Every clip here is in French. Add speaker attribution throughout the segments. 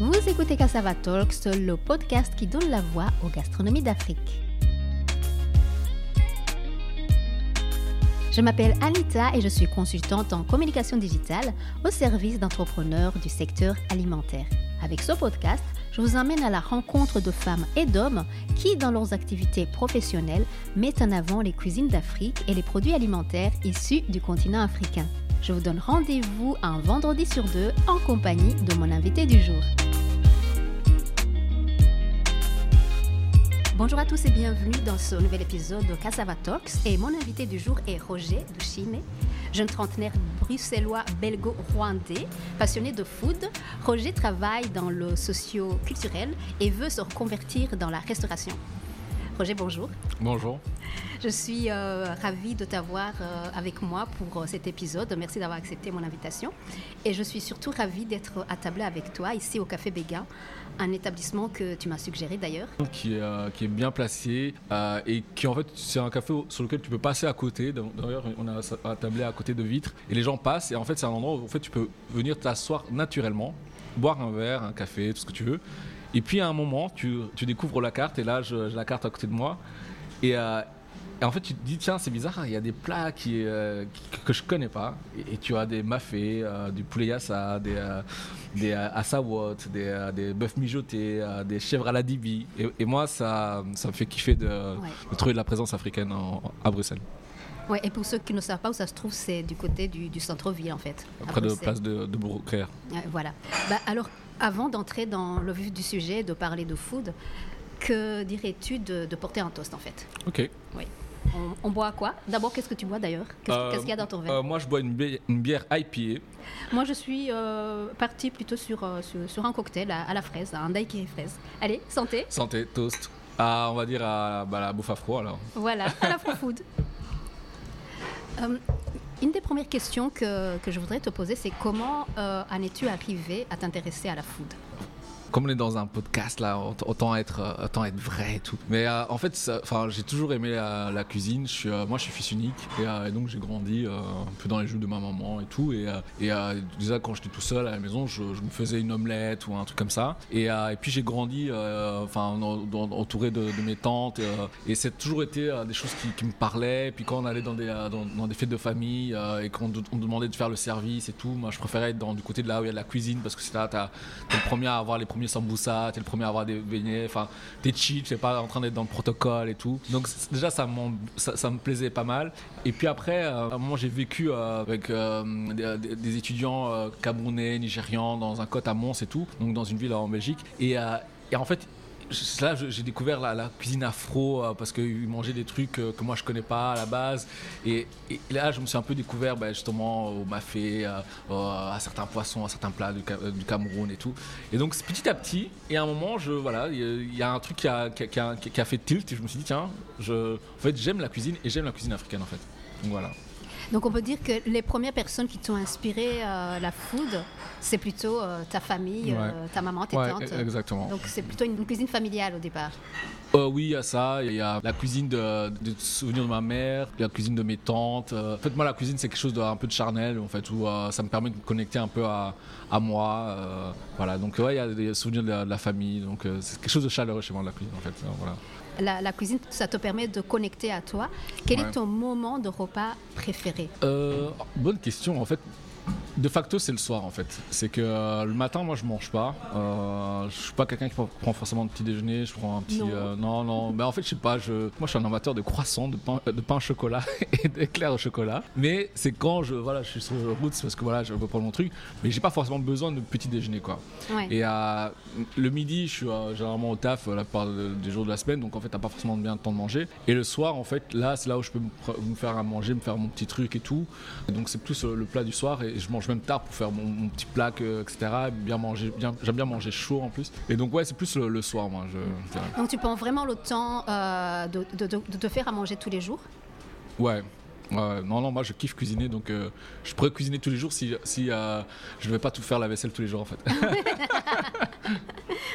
Speaker 1: Vous écoutez Cassava Talks, le podcast qui donne la voix aux gastronomies d'Afrique. Je m'appelle Anita et je suis consultante en communication digitale au service d'entrepreneurs du secteur alimentaire. Avec ce podcast, je vous emmène à la rencontre de femmes et d'hommes qui, dans leurs activités professionnelles, mettent en avant les cuisines d'Afrique et les produits alimentaires issus du continent africain. Je vous donne rendez-vous un vendredi sur deux en compagnie de mon invité du jour. Bonjour à tous et bienvenue dans ce nouvel épisode de Cassava Talks. Et mon invité du jour est Roger Duchine, jeune trentenaire bruxellois belgo-rwandais, passionné de food. Roger travaille dans le socio-culturel et veut se reconvertir dans la restauration. Roger, bonjour.
Speaker 2: Bonjour.
Speaker 1: Je suis euh, ravie de t'avoir euh, avec moi pour euh, cet épisode. Merci d'avoir accepté mon invitation. Et je suis surtout ravie d'être à table avec toi ici au Café Béguin, un établissement que tu m'as suggéré d'ailleurs.
Speaker 2: Qui, est, qui est bien placé et qui en fait c'est un café sur lequel tu peux passer à côté. D'ailleurs on a tablé à côté de vitres et les gens passent et en fait c'est un endroit où en fait, tu peux venir t'asseoir naturellement, boire un verre, un café, tout ce que tu veux et puis à un moment, tu, découvres la carte, et là, j'ai la carte à côté de moi. Euh, et, en fait, tu te dis, tiens, c'est bizarre, il y a des plats qui, euh, que je connais pas. Et, tu as des mafés, euh, du poulet yassa, des, des assawot, des, des bœufs mijotés, des chèvres à la dibi. Et, moi, ça, ça me fait kiffer de, trouver de la présence africaine à Bruxelles.
Speaker 1: Ouais, et pour ceux qui ne savent pas où ça se trouve, c'est du côté du, centre-ville en fait.
Speaker 2: Près de place de, de
Speaker 1: voilà. Bah, alors, avant d'entrer dans le vif du sujet, de parler de food, que dirais-tu de, porter un toast en fait?
Speaker 2: Ok.
Speaker 1: Oui. On, boit quoi? D'abord, qu'est-ce que tu bois d'ailleurs? Qu'est-ce qu'il y a dans ton verre?
Speaker 2: Euh, Moi, je bois une bière, une bière IPA.
Speaker 1: Moi, je suis euh, partie plutôt sur, euh, sur, un cocktail à, la fraise, un daiquiri fraise. Allez, santé
Speaker 2: Santé, toast. Ah, on va dire à bah, la bouffe à froid alors.
Speaker 1: Voilà, à la food. Une des premières questions que, je voudrais te poser, c'est comment euh, en es-tu arrivé à t'intéresser à la food?
Speaker 2: Comme on est dans un podcast là, autant être, euh, autant être vrai et tout. Mais euh, en fait, enfin, j'ai toujours aimé la, cuisine. Je suis, euh, moi, je suis fils unique et, donc j'ai grandi un peu dans les jeux de ma maman et tout. Et, déjà quand j'étais tout seul à la maison, je, me faisais une omelette ou un truc comme ça. Et, puis j'ai grandi, enfin, entouré de, mes tantes. et c'est toujours été des choses qui, me parlaient. Et puis quand on allait dans des, dans, des fêtes de famille et qu'on on demandait de faire le service et tout, moi, je préférais être dans, du côté de là où il y a la cuisine parce que c'est là, t'es le premier à avoir les premiers samboussa, t'es le premier à avoir des beignets, enfin t'es chill, t'es pas en train d'être dans le protocole et tout. Donc déjà ça, ça, me plaisait pas mal. Et puis après, euh, à un moment j'ai vécu euh, avec euh, des, étudiants camerounais, nigérians dans un côte à Mons et tout, donc dans une ville en Belgique. Et, et en fait là j'ai découvert la, cuisine afro euh, parce qu'ils mangeaient des trucs euh, que moi je connais pas à la base. Et, là je me suis un peu découvert bah, justement au mafé euh, à certains poissons à certains plats du, Cameroun et tout. Et donc petit à petit et à un moment voilà il y, a un truc qui a, fait tilt et je me suis dit tiens en fait j'aime la cuisine et j'aime la cuisine africaine en fait. Donc voilà
Speaker 1: donc on peut dire que les premières personnes qui t'ont inspiré euh, la food, c'est plutôt euh, ta famille, euh, ta maman, tes tantes.
Speaker 2: Exactement.
Speaker 1: Donc c'est plutôt une, cuisine familiale au départ.
Speaker 2: oui, il y a ça. Il y a la cuisine de, de souvenirs de ma mère, la cuisine de mes tantes. En fait, moi, la cuisine, c'est quelque chose d'un peu de charnel, en fait, où ça me permet de me connecter un peu à, à moi. voilà. Donc, ouais, il y a des souvenirs de la, de la famille. Donc, c'est quelque chose de chaleureux chez moi, la cuisine, en fait. Voilà
Speaker 1: la, cuisine, ça te permet de connecter à toi. Quel est ton moment de repas préféré?
Speaker 2: Euh, Bonne question. En fait, de facto, c'est le soir en fait. C'est que euh, le matin, moi, je mange pas. Euh, je suis pas quelqu'un qui prend forcément de petit déjeuner. Je prends un petit. Non, euh, non. Mais en fait, je sais pas. Je... Moi, je suis un amateur de croissants, de pain, de pain au chocolat et d'éclairs au chocolat. Mais c'est quand je, voilà, je suis sur la route, parce que voilà, je veux prendre mon truc. Mais j'ai pas forcément besoin de petit déjeuner, quoi. Et le midi, je suis généralement au taf la plupart des jours de la semaine, donc en fait, t'as pas forcément bien le temps de manger. Et le soir, en fait, là, c'est là où je peux me faire à manger, me faire mon petit truc et tout. donc, c'est plus le plat du soir et je mange même tard pour faire mon, petit plat, etc. Bien manger, bien, j'aime bien manger chaud en plus. Et donc ouais, c'est plus le, soir, moi. Je,
Speaker 1: donc tu prends vraiment le temps euh, de, de, de, te faire à manger tous les jours?
Speaker 2: Ouais, non, non, moi je kiffe cuisiner, donc euh, je pourrais cuisiner tous les jours si, si euh, je ne vais pas tout faire la vaisselle tous les jours en fait.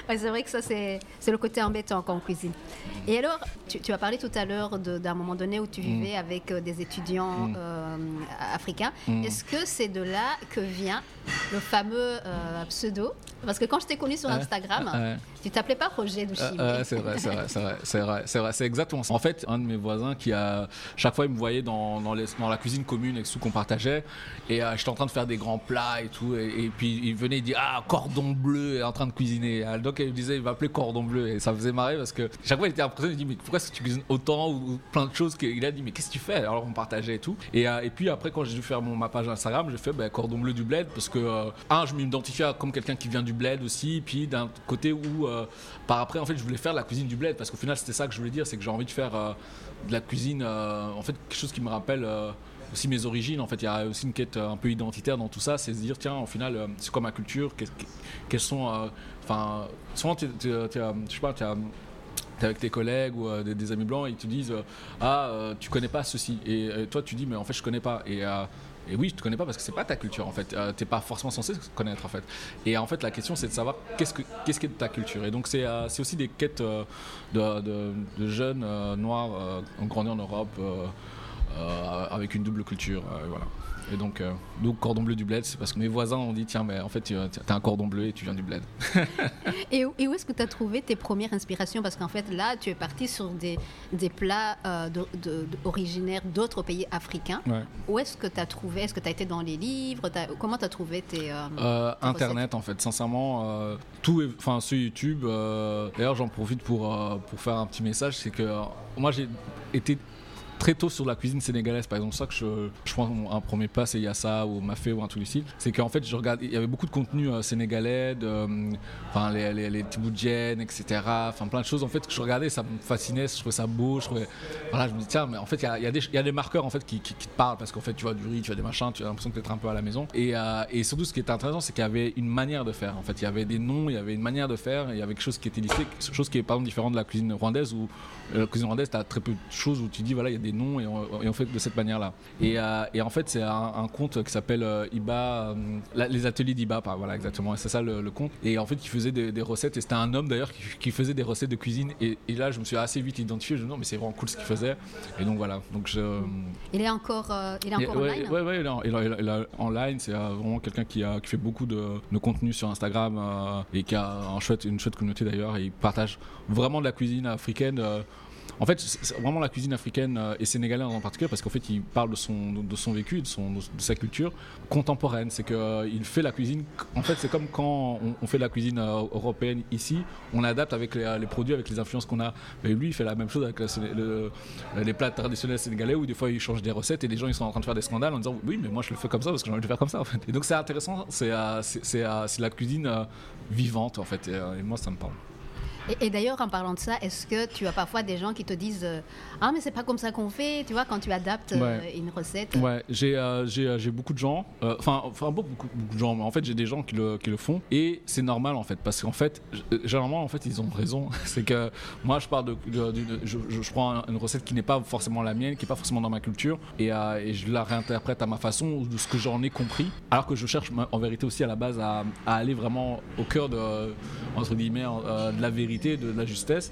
Speaker 1: c'est vrai que ça c'est le côté embêtant quand on cuisine. Et alors, tu, as parlé tout à l'heure d'un moment donné où tu vivais mm. avec euh, des étudiants mm. africains. Mm. Est-ce que c'est de là que vient le fameux euh, pseudo. Parce que quand je t'ai connu sur Instagram, tu t'appelais pas Roger Douchy.
Speaker 2: c'est vrai, c'est vrai, c'est vrai, c'est vrai, c'est vrai, c'est exactement ça. En fait, un de mes voisins qui a, chaque fois, il me voyait dans, dans, dans la cuisine commune et tout qu'on partageait, et euh, j'étais en train de faire des grands plats et tout, et, puis il venait, il dit ah cordon bleu, est en train de cuisiner. Donc il me disait, il appeler cordon bleu, et ça faisait marrer parce que chaque fois il était impressionné, il dit mais pourquoi est-ce que tu cuisines autant ou, plein de choses qu'il a dit mais qu'est-ce que tu fais? Alors on partageait et tout. Et, euh, et puis après quand j'ai dû faire mon, ma page Instagram, j'ai fait bah, cordon bleu du bled parce que euh, un, je m'identifiais comme quelqu'un qui vient du bled aussi, puis d'un côté où par après en fait je voulais faire la cuisine du bled parce qu'au final c'était ça que je voulais dire, c'est que j'ai envie de faire de la cuisine, en fait quelque chose qui me rappelle aussi mes origines. En fait, il y a aussi une quête un peu identitaire dans tout ça, c'est se dire tiens, au final, c'est quoi ma culture Quelles sont, enfin, souvent, je sais pas, tu avec tes collègues ou des, amis blancs et ils te disent ah tu connais pas ceci et, toi tu dis mais en fait je connais pas et et oui, je te connais pas parce que c'est pas ta culture en fait. Tu n'es pas forcément censé connaître en fait. Et en fait, la question c'est de savoir qu'est-ce que qu'est-ce qui est de ta culture. Et donc c'est c'est aussi des quêtes de, de, jeunes noirs ont grandi en Europe avec une double culture. voilà. Et donc, euh, donc cordon bleu du bled, c'est parce que mes voisins ont dit tiens, mais en fait, tu as un cordon bleu et tu viens du bled.
Speaker 1: et, où, est-ce que tu as trouvé tes premières inspirations? Parce qu'en fait, là, tu es parti sur des, des plats euh, de, originaires d'autres pays africains. Où est-ce que tu as trouvé? Est-ce que tu as été dans les livres? Comment tu as trouvé tes.
Speaker 2: Euh, Internet, en fait. Sincèrement, tout enfin, sur YouTube. D'ailleurs, j'en profite pour, pour faire un petit message c'est que moi, j'ai été très tôt sur la cuisine sénégalaise. Par exemple, ça que je, prends un premier pas, c'est Yassa ou Mafé ou un style. C'est qu'en fait, je regarde, il y avait beaucoup de contenu euh, sénégalais, de, enfin les, les, les etc. Enfin plein de choses en fait que je regardais, ça me fascinait, je trouvais ça beau, je trouvais, voilà, je me dis tiens, mais en fait, il y a, des marqueurs en fait qui, te parlent parce qu'en fait, tu vois du riz, tu vois des machins, tu as l'impression d'être un peu à la maison. Et, euh, surtout, ce qui était intéressant, c'est qu'il y avait une manière de faire. En fait, il y avait des noms, il y avait une manière de faire, il y avait quelque chose qui était listé, chose qui est par exemple différent de la cuisine rwandaise où euh, la cuisine rwandaise, tu as très peu de choses où tu dis voilà, il y a des noms et on, fait de cette manière-là. Et, euh, et, en fait, c'est un, compte qui s'appelle euh, Iba, euh, les ateliers d'Iba, voilà, exactement. C'est ça le, compte. Et en fait, qui faisait des, recettes. Et c'était un homme d'ailleurs qui, faisait des recettes de cuisine. Et, là, je me suis assez vite identifié. Je me dis non, mais c'est vraiment cool ce qu'il faisait. Et donc voilà. Donc je,
Speaker 1: il est encore, il est encore online.
Speaker 2: Ouais, ouais, il est, online. C'est vraiment quelqu'un qui, a, qui fait beaucoup de, de contenu sur Instagram et qui a un chouette, une chouette communauté d'ailleurs. Et il partage vraiment de la cuisine africaine. En fait, vraiment la cuisine africaine euh, et sénégalaise en particulier, parce qu'en fait, il parle de son, de son vécu, de, son, de sa culture contemporaine. C'est qu'il euh, fait la cuisine. En fait, c'est comme quand on, fait la cuisine euh, européenne ici, on adapte avec les, produits, avec les influences qu'on a. Mais lui, il fait la même chose avec les plats traditionnels sénégalais, où des fois, il change des recettes et les gens ils sont en train de faire des scandales en disant oui, mais moi, je le fais comme ça parce que j'ai envie de le faire comme ça. En fait. Et donc, c'est intéressant. C'est la cuisine vivante, en fait. et moi, ça me parle.
Speaker 1: Et, d'ailleurs, en parlant de ça, est-ce que tu as parfois des gens qui te disent euh, Ah, mais c'est pas comme ça qu'on fait, tu vois, quand tu adaptes euh, une recette?
Speaker 2: Ouais, j'ai euh, j'ai beaucoup de gens, enfin, beaucoup, beaucoup, de gens, mais en fait, j'ai des gens qui le, qui le font et c'est normal en fait, parce qu'en fait, généralement, en fait, ils ont raison. c'est que moi, je parle de. je, je, prends une recette qui n'est pas forcément la mienne, qui n'est pas forcément dans ma culture et, et, je la réinterprète à ma façon, de ce que j'en ai compris, alors que je cherche en vérité aussi à la base à, à aller vraiment au cœur de, entre guillemets, de la vérité de la justesse,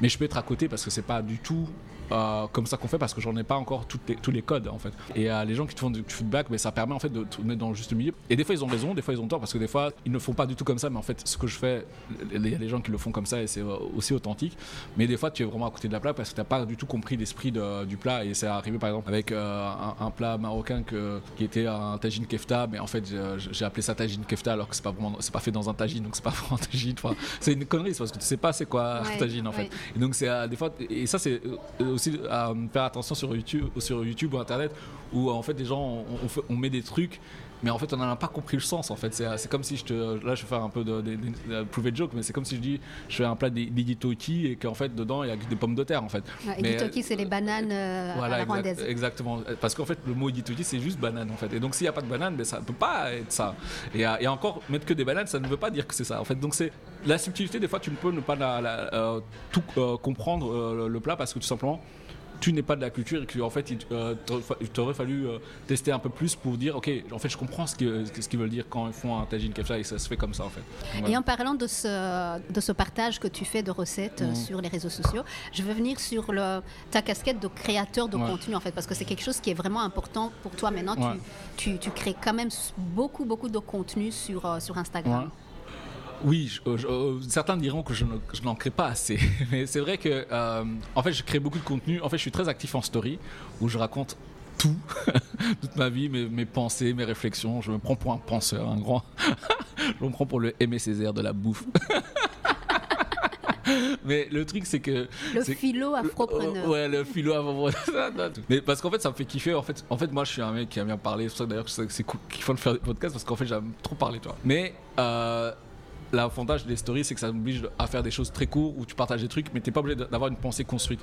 Speaker 2: mais je peux être à côté parce que c'est pas du tout euh, comme ça qu'on fait parce que j'en ai pas encore toutes tous les codes en fait. Et euh, les gens qui te font du feedback, mais ça permet en fait de te mettre dans le juste milieu. Et des fois ils ont raison, des fois ils ont tort parce que des fois ils ne font pas du tout comme ça, mais en fait ce que je fais, il y a des gens qui le font comme ça et c'est euh, aussi authentique. Mais des fois tu es vraiment à côté de la plaque parce que tu n'as pas du tout compris l'esprit du plat et c'est arrivé par exemple avec un, plat marocain que, qui était un tagine kefta, mais en fait j'ai appelé ça tagine kefta alors que c'est pas vraiment, c'est pas fait dans un tagine donc c'est pas vraiment un tagine. Enfin, c'est une connerie parce que tu sais pas c'est quoi un tagine en fait. Et donc c'est des fois et ça c'est aussi à faire attention sur YouTube, sur YouTube ou Internet où en fait des gens on, met des trucs mais en fait on n'en a pas compris le sens en fait. C'est comme si je te là je vais faire un peu de, de, de, joke mais c'est comme si je dis je fais un plat d'iditoki et qu'en fait dedans il y a des pommes de terre en fait.
Speaker 1: Ouais, c'est les bananes euh, voilà,
Speaker 2: exactement. Parce qu'en fait le mot iditoki c'est juste banane en fait. Et donc s'il n'y a pas de banane ben, ça ne peut pas être ça. Et, euh, et, encore mettre que des bananes ça ne veut pas dire que c'est ça en fait. Donc c'est la subtilité des fois tu ne peux ne pas la, euh, tout comprendre le plat parce que tout simplement tu n'es pas de la culture et que en fait il euh, t'aurait fallu euh, tester un peu plus pour dire ok en fait je comprends ce qu'ils ce qu'ils veulent dire quand ils font un tagine kefta et ça se fait comme ça en fait.
Speaker 1: Et en parlant de ce, de ce partage que tu fais de recettes euh, mhm. sur les réseaux sociaux, je veux venir sur le, ta casquette de créateur de contenu en fait parce que c'est quelque chose qui est vraiment important pour toi maintenant. Tu, tu, crées quand même beaucoup beaucoup de contenu sur, sur Instagram.
Speaker 2: Oui, euh, euh, certains diront que je, n'en crée pas assez, mais c'est vrai que euh, en fait je crée beaucoup de contenu. En fait, je suis très actif en story où je raconte tout, toute ma vie, mes, pensées, mes réflexions. Je me prends pour un penseur, un grand. je me prends pour le Aimé Césaire de la bouffe. mais le truc c'est que
Speaker 1: le philo afropreneur
Speaker 2: ouais le philo afropreneur mais parce qu'en fait ça me fait kiffer en fait en fait moi je suis un mec qui aime bien parler c'est pour ça d'ailleurs c'est cool qu'il faut faire des podcasts parce qu'en fait j'aime trop parler toi mais euh, L'avantage des stories, c'est que ça m'oblige à faire des choses très courtes où tu partages des trucs, mais tu n'es pas obligé d'avoir une pensée construite.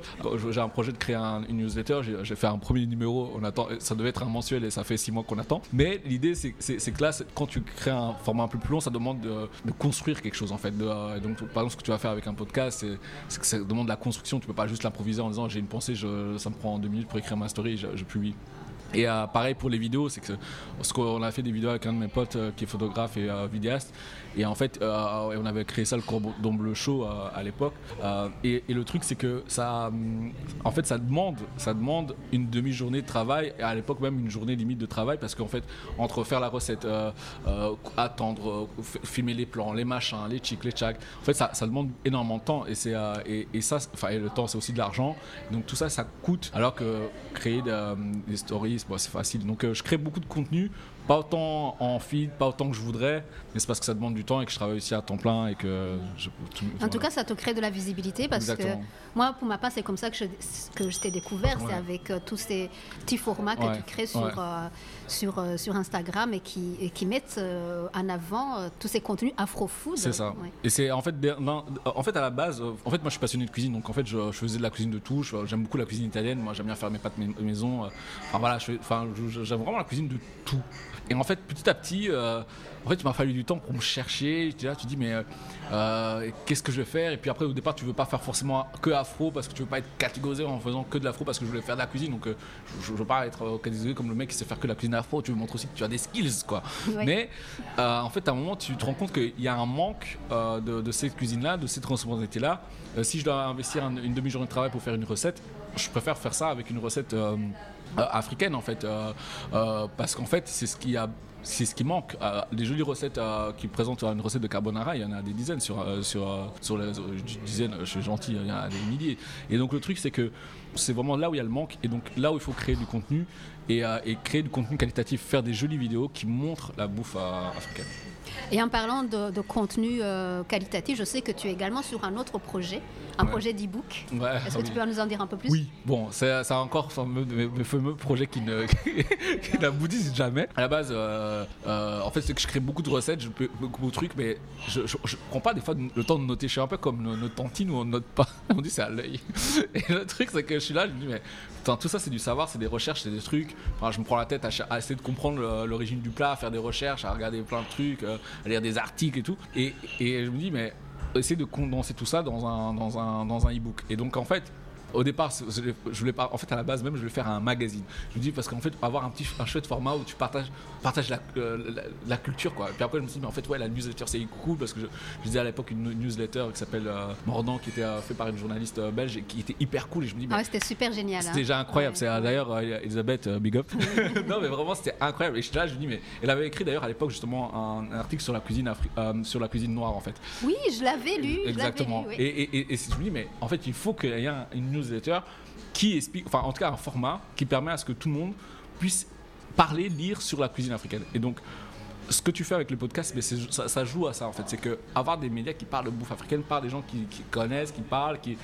Speaker 2: J'ai un projet de créer une newsletter, j'ai fait un premier numéro, on attend, ça devait être un mensuel et ça fait six mois qu'on attend. Mais l'idée, c'est que là, quand tu crées un format un peu plus long, ça demande de, construire quelque chose en fait. Euh, donc, par exemple, ce que tu vas faire avec un podcast, c'est que ça demande de la construction. Tu peux pas juste l'improviser en disant j'ai une pensée, ça me prend deux minutes pour écrire ma story, je, je publie. Et euh, pareil pour les vidéos, c'est que ce qu'on a fait des vidéos avec un de mes potes euh, qui est photographe et vidéaste, et en fait, euh, on avait créé ça le Cordon Bleu Show euh, à l'époque. Euh, et, le truc, c'est que ça, en fait, ça demande, ça demande une demi-journée de travail, et à l'époque même une journée limite de travail, parce qu'en fait, entre faire la recette, attendre, filmer les plans, les machins, les chics, les tchacs, en fait, ça, ça, demande énormément de temps. Et, c'est, et, ça, enfin, le temps, c'est aussi de l'argent. Donc tout ça, ça coûte. Alors que créer des stories, c'est facile. Donc je crée beaucoup de contenu pas autant en feed, pas autant que je voudrais, mais c'est parce que ça demande du temps et que je travaille aussi à temps plein et que je,
Speaker 1: En tout cas, ça te crée de la visibilité parce que moi, pour ma part, c'est comme ça que je, que je t'ai découvert, c'est avec euh, tous ces petits formats que tu crées sur, euh, sur, euh, sur Instagram et qui, qui mettent en avant tous ces contenus afro-food.
Speaker 2: C'est ça. Et c'est en fait, en fait, à la base, en fait, moi, je suis passionné de cuisine, donc en fait, je, faisais de la cuisine de tout. J'aime beaucoup la cuisine italienne. Moi, j'aime bien faire mes pâtes maison. Enfin voilà, j'aime vraiment la cuisine de tout. Et en fait, petit à petit, euh, en fait, il m'a fallu du temps pour me chercher. Tu là, tu dis, mais euh, euh, qu'est-ce que je vais faire? Et puis après, au départ, tu veux pas faire forcément que afro parce que tu veux pas être catégorisé en faisant que de l'afro parce que je voulais faire de la cuisine. Donc, je, ne veux pas être catégorisé comme le mec qui sait faire que de la cuisine afro. Tu veux montrer aussi que tu as des skills, quoi. Mais en fait, à un moment, tu te rends compte qu'il y a un manque de, cette cuisine-là, de cette responsabilité-là. si je dois investir une demi-journée de travail pour faire une recette, je préfère faire ça avec une recette euh, africaine en fait, euh, euh, parce qu'en fait c'est ce qui a c'est ce qui manque. des jolies recettes qui présentent une recette de carbonara, il y en a des dizaines sur, sur, sur les dizaines, je suis gentil, il y en a des milliers. Et donc le truc, c'est que c'est vraiment là où il y a le manque et donc là où il faut créer du contenu et, et créer du contenu qualitatif, faire des jolies vidéos qui montrent la bouffe africaine.
Speaker 1: Et en parlant de, contenu euh, qualitatif, je sais que tu es également sur un autre projet, un projet d'e-book. Est-ce que tu peux nous en dire un peu plus?
Speaker 2: Oui, bon, c'est encore mes, mes, fameux projets qui n'aboutissent jamais. À la base, euh, euh, en fait, c'est que je crée beaucoup de recettes, je peux beaucoup de trucs, mais je, ne prends pas des fois le temps de noter. Je suis un peu comme notre tantine où on note pas. On dit c'est à l'œil. Et le truc, c'est que je suis là, je me dis, mais tout ça, c'est du savoir, c'est des recherches, c'est des trucs. Enfin, je me prends la tête à, essayer de comprendre l'origine du plat, à faire des recherches, à regarder plein de trucs à lire des articles et tout. Et, et je me dis, mais essayer de condenser tout ça dans un, dans dans un e-book. Et donc, en fait, au départ, je voulais pas, en fait, à la base même, je voulais faire un magazine. Je me dis parce qu'en fait, avoir un petit, un chouette format où tu partages, partages euh, la, culture, quoi. Et puis après, je me suis dit, mais en fait, ouais, la newsletter, c'est cool parce que je, je disais à l'époque une newsletter qui s'appelle euh, Mordant, qui était euh, fait par une journaliste belge et qui était hyper cool. Et je me dis,
Speaker 1: ah c'était super génial.
Speaker 2: C'était hein. déjà incroyable. c'est d'ailleurs Elisabeth, big up. non, mais vraiment, c'était incroyable. Et je, là, je me dis, mais elle avait écrit d'ailleurs à l'époque justement un, article sur la cuisine sur la cuisine noire, en fait.
Speaker 1: Oui, je l'avais lu.
Speaker 2: Exactement. Et, et, et, je me dis, mais en fait, il faut qu'il y ait une qui explique, enfin en tout cas un format qui permet à ce que tout le monde puisse parler, lire sur la cuisine africaine. Et donc, ce que tu fais avec le podcast, mais ça, ça, joue à ça en fait. C'est que avoir des médias qui parlent de bouffe africaine par des gens qui, connaissent, qui parlent, qui,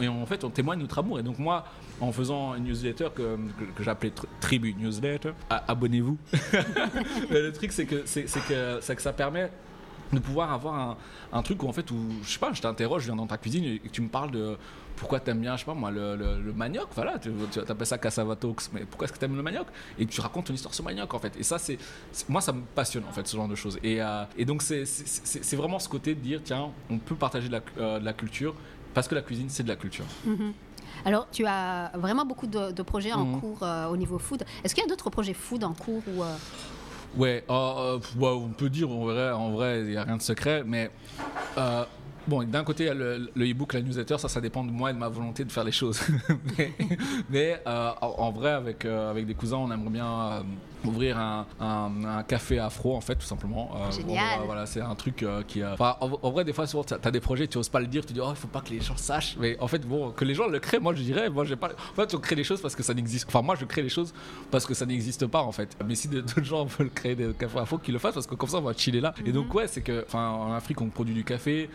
Speaker 2: et, en fait on témoigne notre amour. Et donc moi, en faisant une newsletter que, que, j'appelais Tribu Newsletter, abonnez-vous. le truc c'est que, c'est, que, que ça permet de pouvoir avoir un, un, truc où en fait où je sais pas je t'interroge je viens dans ta cuisine et tu me parles de pourquoi t'aimes bien, je sais pas moi, le, le, manioc, voilà, tu, appelles ça cassavatox, mais pourquoi est-ce que t'aimes le manioc? Et tu racontes ton histoire sur le manioc en fait. Et ça, c'est, moi, ça me passionne en fait, ce genre de choses. Et, euh, et donc, c'est, vraiment ce côté de dire, tiens, on peut partager de la, euh, de la, culture parce que la cuisine, c'est de la culture.
Speaker 1: Mm-hmm. Alors, tu as vraiment beaucoup de, projets en
Speaker 2: Mhm.
Speaker 1: cours euh, au niveau food. Est-ce qu'il y a d'autres projets food en cours ou, euh,
Speaker 2: Ouais, euh, euh, ouais, on peut dire, en vrai, il n'y a rien de secret, mais euh, bon, d'un côté, il y a le e-book, la newsletter, ça, ça dépend de moi et de ma volonté de faire les choses. mais euh, en, vrai, avec, euh, avec des cousins, on aimerait bien ouvrir un, un- un café afro, en fait, tout simplement. Euh,
Speaker 1: Génial.
Speaker 2: voilà, c'est un truc euh, qui. euh, enfin, en, en vrai, des fois, tu as des projets, tu oses pas le dire, tu dis, oh, il faut pas que les gens sachent. Mais en fait, bon, que les gens le créent, moi, je dirais, moi, j'ai pas. En fait, on crée les choses parce que ça n'existe. Enfin, moi, je crée les choses parce que ça n'existe pas, en fait. Mais si d'autres gens veulent créer des cafés afro, qu'ils le fassent parce que comme ça, on va chiller là. Et donc, ouais, c'est que, enfin, en Afrique, on produit du café.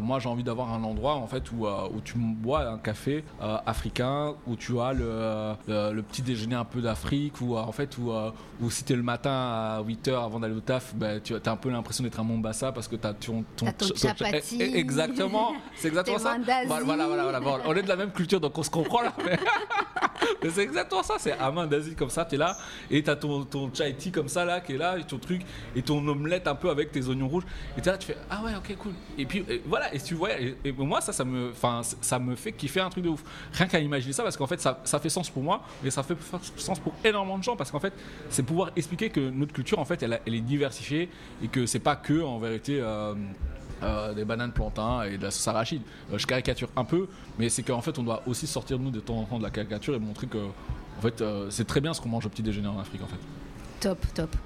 Speaker 2: Moi, j'ai envie d'avoir un endroit, en fait, où, où tu bois un café africain, où tu as le, le, le petit déjeuner un peu d'Afrique, où, en fait, où, où si t'es le matin à 8h avant d'aller au taf, bah, tu as un peu l'impression d'être à Mombasa parce que tu as ton,
Speaker 1: T'as ton
Speaker 2: ch-
Speaker 1: chapati.
Speaker 2: Eh, eh, Exactement, c'est exactement ça. Voilà, voilà, voilà, on est de la même culture, donc on se comprend là. Mais, mais c'est exactement ça, c'est à main d'Asie comme ça, t'es là, et t'as ton, ton chai tea comme ça là, qui est là, et ton truc, et ton omelette un peu avec tes oignons rouges, et t'es là, tu fais, ah ouais, ok, cool. Et puis et voilà, et tu vois, et, et moi ça, ça me, ça me fait kiffer un truc de ouf. Rien qu'à imaginer ça, parce qu'en fait, ça, ça fait sens pour moi, mais ça fait sens pour énormément de gens, parce qu'en fait, c'est pouvoir expliquer que notre culture, en fait, elle, est diversifiée, et que c'est pas que, en vérité, euh, euh, des bananes plantains et de la sauce arachide. Euh, je caricature un peu, mais c'est qu'en fait, on doit aussi sortir de nous de temps en temps de la caricature et montrer que, en fait, euh, c'est très bien ce qu'on mange au petit déjeuner en Afrique, en fait.
Speaker 1: Top, top.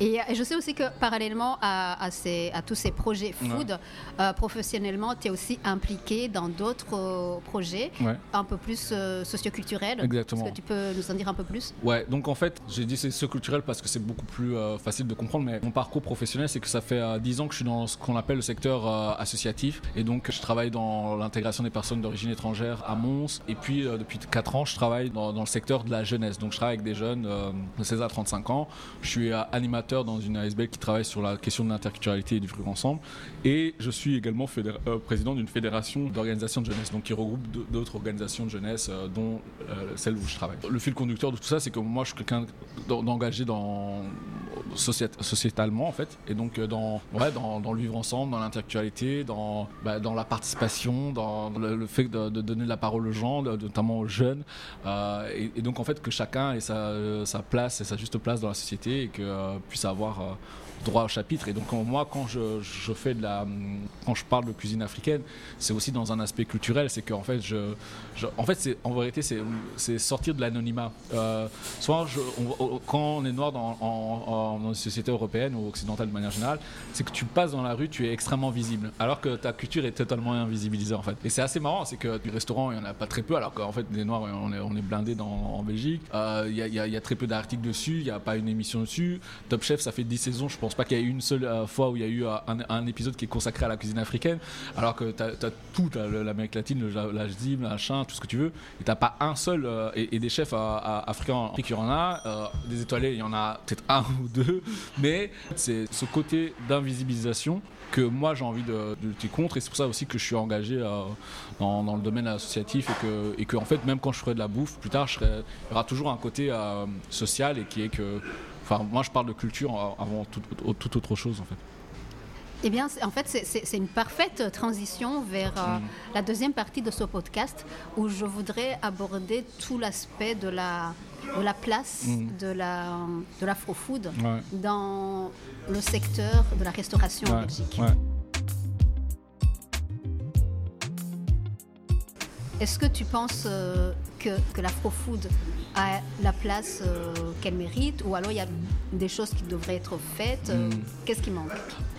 Speaker 1: Et, et je sais aussi que parallèlement à, à ces- à tous ces projets food, euh, professionnellement, tu es aussi impliqué dans d'autres euh, projets
Speaker 2: Ouais.
Speaker 1: un peu plus euh, socioculturels.
Speaker 2: Exactement.
Speaker 1: Est-ce que tu peux nous en dire un peu plus?
Speaker 2: Ouais, donc en fait, j'ai dit c'est culturel parce que c'est beaucoup plus facile de comprendre, mais mon parcours professionnel, c'est que ça fait euh, 10 ans que je suis dans ce qu'on appelle le secteur associatif, et donc je travaille dans l'intégration des personnes d'origine étrangère à Mons, et puis depuis 4 ans, je travaille dans, dans le secteur de la jeunesse, donc je travaille avec des jeunes de 16 à 35 ans, je suis animateur dans une ASBL qui travaille sur la question de l'interculturalité et du vivre ensemble, et je suis également euh, président d'une fédération d'organisations de jeunesse, donc qui regroupe d'autres organisations de jeunesse, euh, dont euh, celle où je travaille. Le fil conducteur de tout ça, c'est que moi, je suis quelqu'un d'en- d'engagé dans sociét- sociétalement en fait, et donc dans ouais, dans, dans le vivre ensemble, dans l'interculturalité, dans bah, dans la participation, dans le, fait de, donner la parole aux gens, notamment aux jeunes, et, donc en fait que chacun ait sa, place et sa juste place dans la société et que puisse avoir euh, droit au chapitre. Et donc moi, quand je, je fais de la, quand je parle de cuisine africaine, c'est aussi dans un aspect culturel, c'est qu'en fait, je, en fait, c'est en vérité, c'est, sortir de l'anonymat. Euh, soit quand on est noir dans, en- une société européenne ou occidentale de manière générale, c'est que tu passes dans la rue, tu es extrêmement visible, alors que ta culture est totalement invisibilisée en fait. Et c'est assez marrant, c'est que du restaurant, il y en a pas très peu, alors qu'en fait, les noirs, on est, on est blindés dans, en Belgique. Euh, Il y, il y il y a très peu d'articles dessus, il n'y a pas une émission dessus. Top Chef, ça fait 10 saisons, je pense pas qu'il y ait une seule euh, fois où il y a eu euh, un, épisode qui est consacré à la cuisine africaine, alors que tu as, tout, l'Amérique latine, le, la zim, machin, tout ce que tu veux, et t'as pas un seul, euh, et, des chefs africains, il y en a, des étoilés, il y en a peut-être un ou deux, mais c'est ce côté d'invisibilisation que moi j'ai envie de, de lutter contre et c'est pour ça aussi que je suis engagé dans, le domaine associatif et que, et en fait même quand je ferai de la bouffe plus tard il y aura toujours un côté social et qui est que enfin moi je parle de culture avant toute toute autre chose en fait
Speaker 1: Eh bien, c'est- en fait, c'est- une parfaite transition vers euh,
Speaker 2: Mm.
Speaker 1: la deuxième partie de ce podcast où je voudrais aborder tout l'aspect de la, de la place
Speaker 2: Mm.
Speaker 1: de la de l'afro-food
Speaker 2: ouais,
Speaker 1: dans le secteur de la restauration en
Speaker 2: ouais,
Speaker 1: Belgique.
Speaker 2: ouais.
Speaker 1: Est-ce que tu penses euh, que, que l'afro-food a la place euh, qu'elle mérite ou alors il y a des choses qui devraient être faites euh,
Speaker 2: Mm.
Speaker 1: Qu'est-ce qui manque?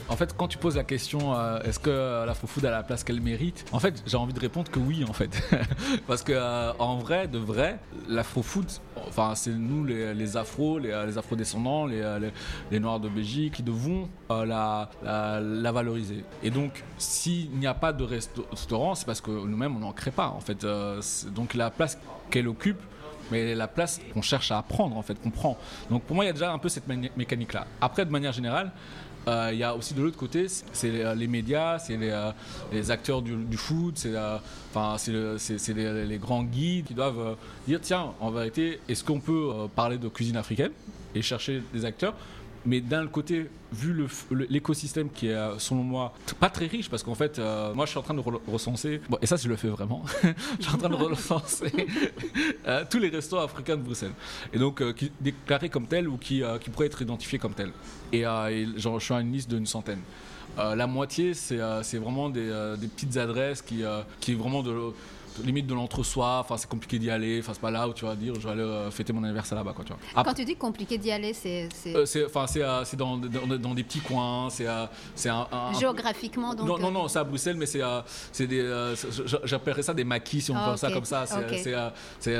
Speaker 2: En fait, quand tu poses la question, euh, est-ce que l'afro-food a la place qu'elle mérite? En fait, j'ai envie de répondre que oui, en fait. Parce que euh, en vrai, de vrai, l'afro-food, enfin, c'est nous, les, les afros, les, les afro-descendants, les, noirs de Belgique, qui devons euh, la, valoriser. Et donc, s'il n'y a pas de restaurant, c'est parce que nous-mêmes, on n'en crée pas, en fait. Euh, donc, la place qu'elle occupe, mais la place qu'on cherche à apprendre, en fait, qu'on prend. Donc, pour moi, il y a déjà un peu cette mani- mécanique-là. Après, de manière générale, euh, il y a aussi de l'autre côté, c'est- c'est les, médias, c'est les, euh, acteurs du, foot, c'est euh, enfin, les, grands guides qui doivent euh, dire tiens, en vérité, est-ce qu'on peut euh, parler de cuisine africaine et chercher des acteurs? Mais d'un côté, vu l'écosystème qui est, euh, selon moi, pas très riche, parce qu'en fait, euh, moi, je suis en train de re- recenser, et ça, je le fais vraiment, je suis en train de recenser euh, tous les restaurants africains de Bruxelles. Et donc, déclarés comme tels ou qui, qui pourraient être identifiés comme tels. Et, je suis à une liste d'une centaine. La moitié, c'est vraiment des, petites adresses qui, qui est vraiment de- limite de l'entre-soi. Enfin, c'est compliqué d'y aller. Enfin, c'est pas là où tu vas dire, je vais aller euh, fêter mon anniversaire là-bas, quoi. Tu vois. Après-
Speaker 1: Quand tu dis compliqué d'y aller, c'est c'est
Speaker 2: euh, enfin c'est euh, c'est dans, dans, dans des petits coins c'est c'est un, un-
Speaker 1: géographiquement donc.
Speaker 2: non, non, non, c'est à Bruxelles, mais c'est c'est des. j'appellerais ça des maquis, si on
Speaker 1: Ah,
Speaker 2: faire ça comme ça. C'est
Speaker 1: ok.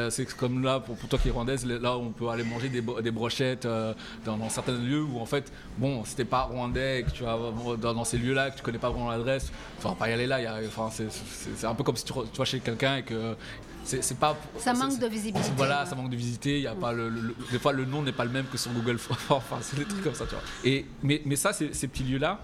Speaker 2: c'est, comme là, pour, pour toi qui es rwandaise, là on peut aller manger des, des brochettes euh, dans, dans certains lieux où en fait, bon, si t'es pas rwandais que tu vas dans, dans ces lieux-là, que tu connais pas vraiment l'adresse, vas pas y aller là. il y a- Enfin, c'est- un peu comme si tu, tu vas chez quelqu'un et que. C'est pas.
Speaker 1: Ça manque de visibilité.
Speaker 2: Voilà, ça manque de visiter. Il y a pas le, des fois le nom n'est pas le même que sur Google. enfin, c'est des trucs comme ça, tu vois. Et mais mais ça, ces petits lieux-là,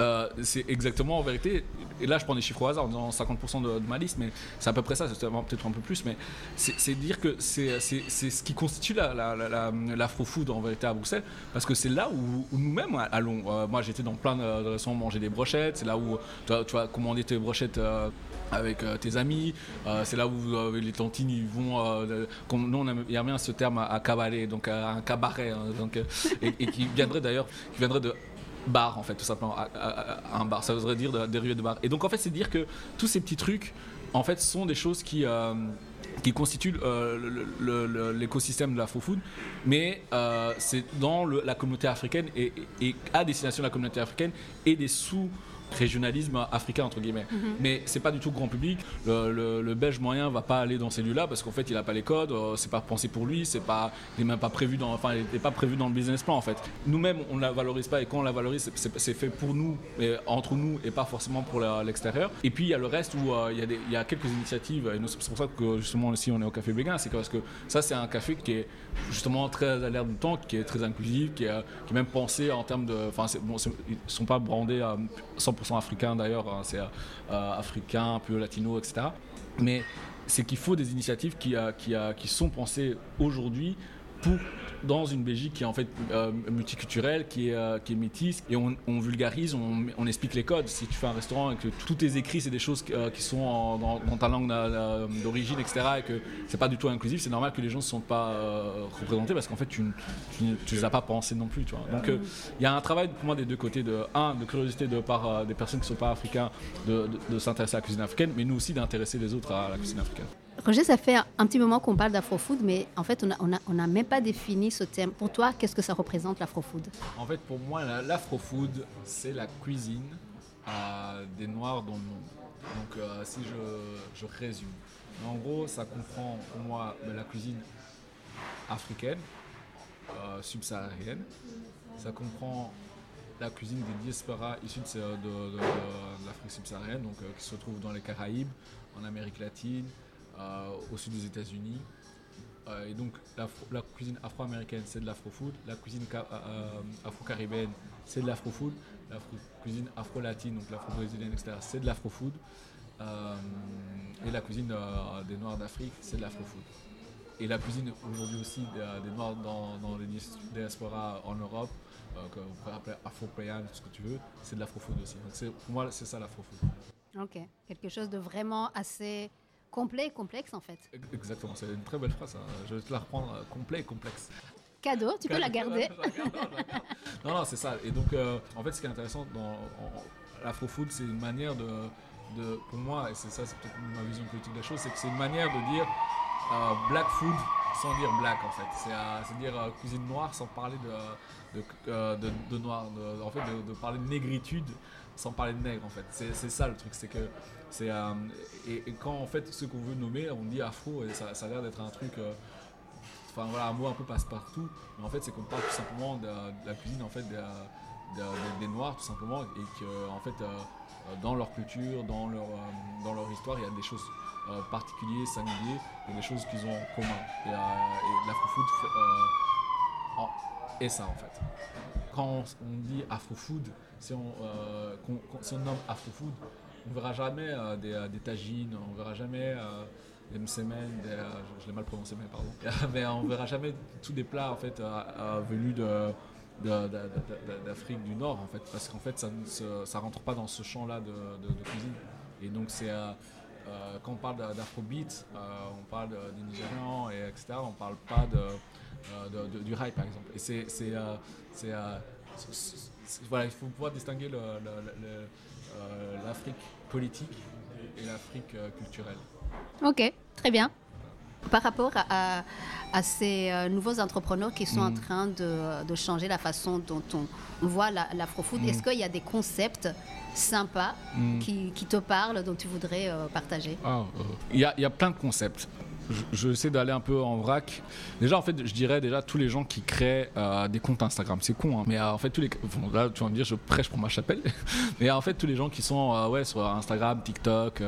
Speaker 2: euh, c'est exactement en vérité. Et là, je prends des chiffres au hasard en disant 50% de, de ma liste, mais c'est à peu près ça. C'est peut-être un peu plus, mais c'est dire que c'est ce qui constitue la, la, la- la- l'afro-food en vérité à Bruxelles, parce que c'est là où, où nous-mêmes allons. Euh, moi, j'étais dans plein de de restaurants manger des brochettes. C'est là où tu vas, tu vas commander tes brochettes. euh, avec euh, tes amis, Euh, c'est là où euh, les tantines ils vont. comme nous on aime, bien ce terme à, à cabaret, donc un cabaret, hein, donc, et, qui viendrait d'ailleurs, qui viendrait de bar en fait tout simplement, un bar, ça voudrait dire de- dérivé de bar. Et donc en fait c'est dire que tous ces petits trucs en fait sont des choses qui qui constituent euh, l'écosystème de l'afro-food, mais euh, c'est dans la communauté africaine et- et à destination de la communauté africaine et des sous régionalisme africain entre guillemets. Mais c'est pas du tout grand public. Le, le- le belge moyen va pas aller dans ces lieux là parce qu'en fait il a pas les codes euh, c'est pas pensé pour lui c'est pas il est même pas prévu dans enfin il est pas prévu dans le business plan en fait. Nous-mêmes on la valorise pas et quand on la valorise c'est- fait pour nous et entre nous et pas forcément pour l'extérieur. Et puis il y a le reste où euh, il y a y quelques initiatives et c'est pour ça que justement aussi on est au café Béguin c'est parce que ça c'est un café qui est justement très à l'air du temps qui est très inclusif qui est, qui est même pensé en termes de enfin bon, ils sont pas brandés à 100% africains d'ailleurs hein, c'est euh, africain un peu latino etc mais c'est qu'il faut des initiatives qui, euh, qui, euh, qui sont pensées aujourd'hui pour dans une Belgique qui est en fait euh, multiculturelle, qui est, euh, qui est métisse, et on, on vulgarise, on, on explique les codes. Si tu fais un restaurant et que tout est écrit, c'est des choses euh, qui sont en- dans, dans ta langue d'origine, etc., et que c'est pas du tout inclusif, c'est normal que les gens ne se sentent pas représentés parce qu'en fait, tu, ne- tu, tu les as pas pensés non plus. Tu vois. Donc, il y a un travail pour moi des deux côtés, de un, de curiosité de part euh, des personnes qui ne sont pas africains, de, de- de s'intéresser à la cuisine africaine, mais nous aussi d'intéresser les autres à la cuisine africaine.
Speaker 1: Roger, ça fait un petit moment qu'on parle d'afro-food, mais en fait, on n'a même pas défini ce thème. Pour toi, qu'est-ce que ça représente l'afro-food?
Speaker 2: En fait, pour moi, la- l'afro-food, c'est la cuisine des Noirs dans le monde. Donc, euh, si je, résume. En gros, ça comprend pour moi ben, la cuisine africaine, euh, subsaharienne. Ça comprend la cuisine des diasporas issus de, de- l'Afrique subsaharienne, donc euh, qui se retrouvent dans les Caraïbes, en Amérique latine, au sud des États-Unis. Euh, et donc la cuisine afro-américaine c'est de l'afro-food, la cuisine euh, euh, afro-caribéenne c'est de l'afro-food, la cuisine afro-latine, donc l'afro-brésilienne, etc. c'est de l'afro-food. Euh, et la cuisine euh, des Noirs d'Afrique c'est de l'afro-food. Et la cuisine aujourd'hui aussi des, Noirs dans, dans les diasporas en Europe, euh, que vous pourrez appeler tout ce que tu veux, c'est de l'afro-food aussi. Donc pour moi c'est ça l'afro-food.
Speaker 1: Ok, quelque chose de vraiment assez complet et complexe en fait.
Speaker 2: Exactement, c'est une très belle phrase. hein. Je vais te la reprendre euh, complet et complexe.
Speaker 1: Cadeau, tu peux la garder.
Speaker 2: non, non, c'est ça. Et donc, euh, en fait, ce qui est intéressant dans l'afro-food, c'est une manière de, de- pour moi, et c'est ça, c'est peut-être ma vision politique de la chose, c'est que c'est une manière de dire euh, black food sans dire black, en fait. C'est, dire cuisine noire sans parler de, de, de- de noir, en fait, de, de parler de négritude sans parler de nègre, en fait. C'est, c'est ça le truc, c'est que c'est euh, et, quand en fait ce qu'on veut nommer, on dit afro et ça, a l'air d'être un truc. euh, enfin voilà, un mot un peu passe-partout, mais en fait c'est qu'on parle tout simplement de, la cuisine en fait des, des- Noirs tout simplement et que en fait euh, dans leur culture, dans leur, dans leur histoire, il y a des choses particulières, singulières, et des choses qu'ils ont en commun. Et, et l'afro-food ça en fait. Quand on, dit afro-food, si on, si on nomme afro-food, on verra jamais euh, des, euh, des tagines, on verra jamais euh, des msemen, je, l'ai mal prononcé mais pardon, mais on verra jamais tous des plats en fait venus d'Afrique du Nord en fait, parce qu'en fait ça ne ça rentre pas dans ce champ-là de, cuisine. Et donc c'est quand on parle d'afrobeat, on parle des Nigérians et etc. On parle pas de, du rail par exemple. Et c'est voilà, il faut pouvoir distinguer l'Afrique politique et l'Afrique culturelle.
Speaker 1: Ok, très bien. Par rapport à, ces euh, nouveaux entrepreneurs qui sont en mm. train de, changer la façon dont on voit l'afro-food, mm. est-ce qu'il y a des concepts sympas mm. qui, te parlent, dont tu voudrais euh, partager?
Speaker 2: Ah, euh, Il y, a plein de concepts je, sais d'aller un peu en vrac. Déjà, en fait, je dirais déjà tous les gens qui créent euh, des comptes Instagram. C'est con, hein, mais euh, en fait, tous les. là, tu vas me dire, je prêche pour ma chapelle. mais en fait, tous les gens qui sont euh, ouais, sur Instagram, TikTok,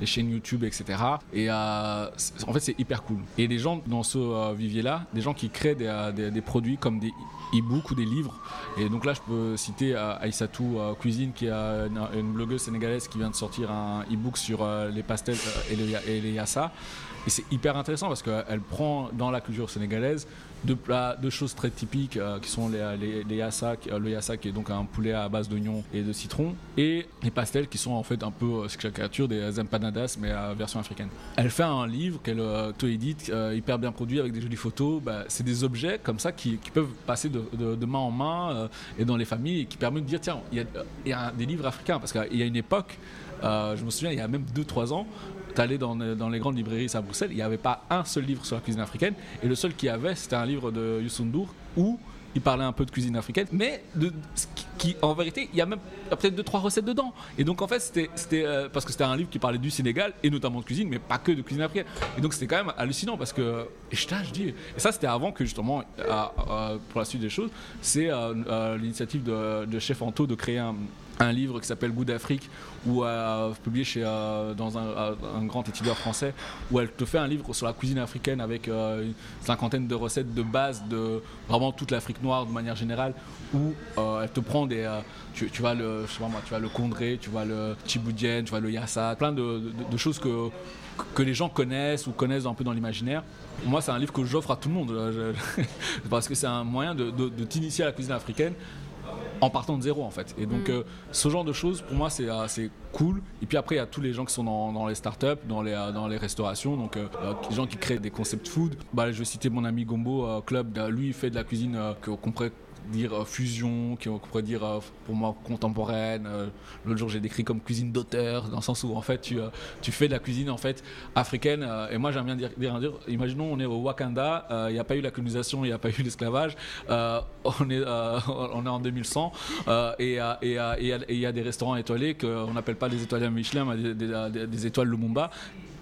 Speaker 2: les chaînes YouTube, etc. Et en fait, c'est hyper cool. Et les gens dans ce vivier-là, des gens qui créent des, des, produits comme des e-books ou des livres. Et donc là, je peux citer Aïssatou Cuisine, qui est une, blogueuse sénégalaise qui vient de sortir un e-book sur les pastels et, et les yassa. Et c'est hyper intéressant parce qu'elle prend dans la culture sénégalaise deux choses très typiques euh, qui sont les, les, les yassa, euh, le yassa qui est donc un poulet à base d'oignons et de citron, et les pastels qui sont en fait un peu euh, caricature des empanadas mais à version africaine. Elle fait un livre qu'elle auto-édite, hyper bien produit avec des jolies photos. Bah, c'est des objets comme ça qui, peuvent passer de, main en main et dans les familles et qui permettent de dire tiens, il y a des livres africains parce qu'il y a une époque. je me souviens, il y a même 2-3 ans, tu dans, dans, les grandes librairies à Bruxelles, il n'y avait pas un seul livre sur la cuisine africaine. Et le seul qu'il y avait, c'était un livre de Youssou N'Dour où il parlait un peu de cuisine africaine, mais qui, en vérité, il y a même peut-être deux trois recettes dedans. Et donc en fait, c'était euh, parce que c'était un livre qui parlait du Sénégal et notamment de cuisine, mais pas que de cuisine africaine. Et donc c'était quand même hallucinant parce que et je, dis, ça c'était avant que justement, pour la suite des choses, c'est euh, euh, l'initiative de Chef Anto de créer un, un livre qui s'appelle Goût d'Afrique, euh, publié chez, euh, dans un, grand éditeur français, où elle te fait un livre sur la cuisine africaine avec euh, une cinquantaine de recettes de base de vraiment toute l'Afrique noire de manière générale, où elle te prend des. Tu, tu, vas le, je moi, tu vas le condré, tu vas le tchiboudien, tu vas le yassa, plein de, choses que, que les gens connaissent ou connaissent un peu dans l'imaginaire. Moi, c'est un livre que j'offre à tout le monde, parce que c'est un moyen de t'initier à la cuisine africaine en partant de zéro en fait. Et donc mm. euh, ce genre de choses pour moi c'est assez cool. Et puis après il y a tous les gens qui sont dans, les startups, dans les, euh, dans les restaurations, donc euh, les gens qui créent des concepts food. Bah, je vais citer mon ami Gombo Club, lui il fait de la cuisine qu'on pourrait dire euh, fusion, qu'on pourrait dire euh, pour moi contemporaine. Euh, l'autre jour j'ai décrit comme cuisine d'auteur, dans le sens où en fait tu, fais de la cuisine en fait africaine. et moi j'aime bien dire, dire, imaginons on est au Wakanda, il n'y a pas eu la colonisation, il n'y a pas eu l'esclavage, on, est, on est en 2100 et il y, a des restaurants étoilés qu'on n'appelle pas des étoiles Michelin, mais des, des étoiles Lumumba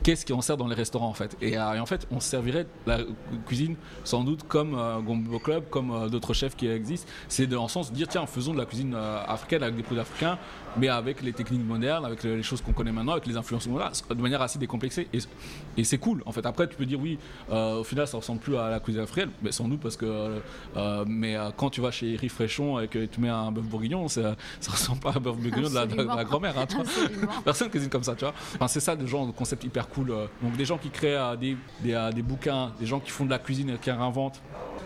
Speaker 2: qu'est-ce qui en sert dans les restaurants en fait. Euh, et, en fait on servirait la cuisine sans doute comme euh, Gombo Club comme euh, d'autres chefs qui existent. C'est dans le sens de dire tiens faisons de la cuisine africaine avec des produits africains mais avec les techniques modernes avec les choses qu'on connaît maintenant avec les influences modernes de manière assez décomplexée et, et c'est cool en fait après tu peux dire oui au final ça ressemble plus à la cuisine africaine mais sans doute parce que mais quand tu vas chez Riff Fréchon et que tu mets un bœuf bourguignon ça, ça ressemble pas à un bœuf bourguignon de la, grand-mère hein, personne cuisine comme ça tu vois enfin, c'est ça le genre de concept hyper cool. Euh. Donc des gens qui créent euh, des, des, euh, des, bouquins, des gens qui font de la cuisine et qui réinventent,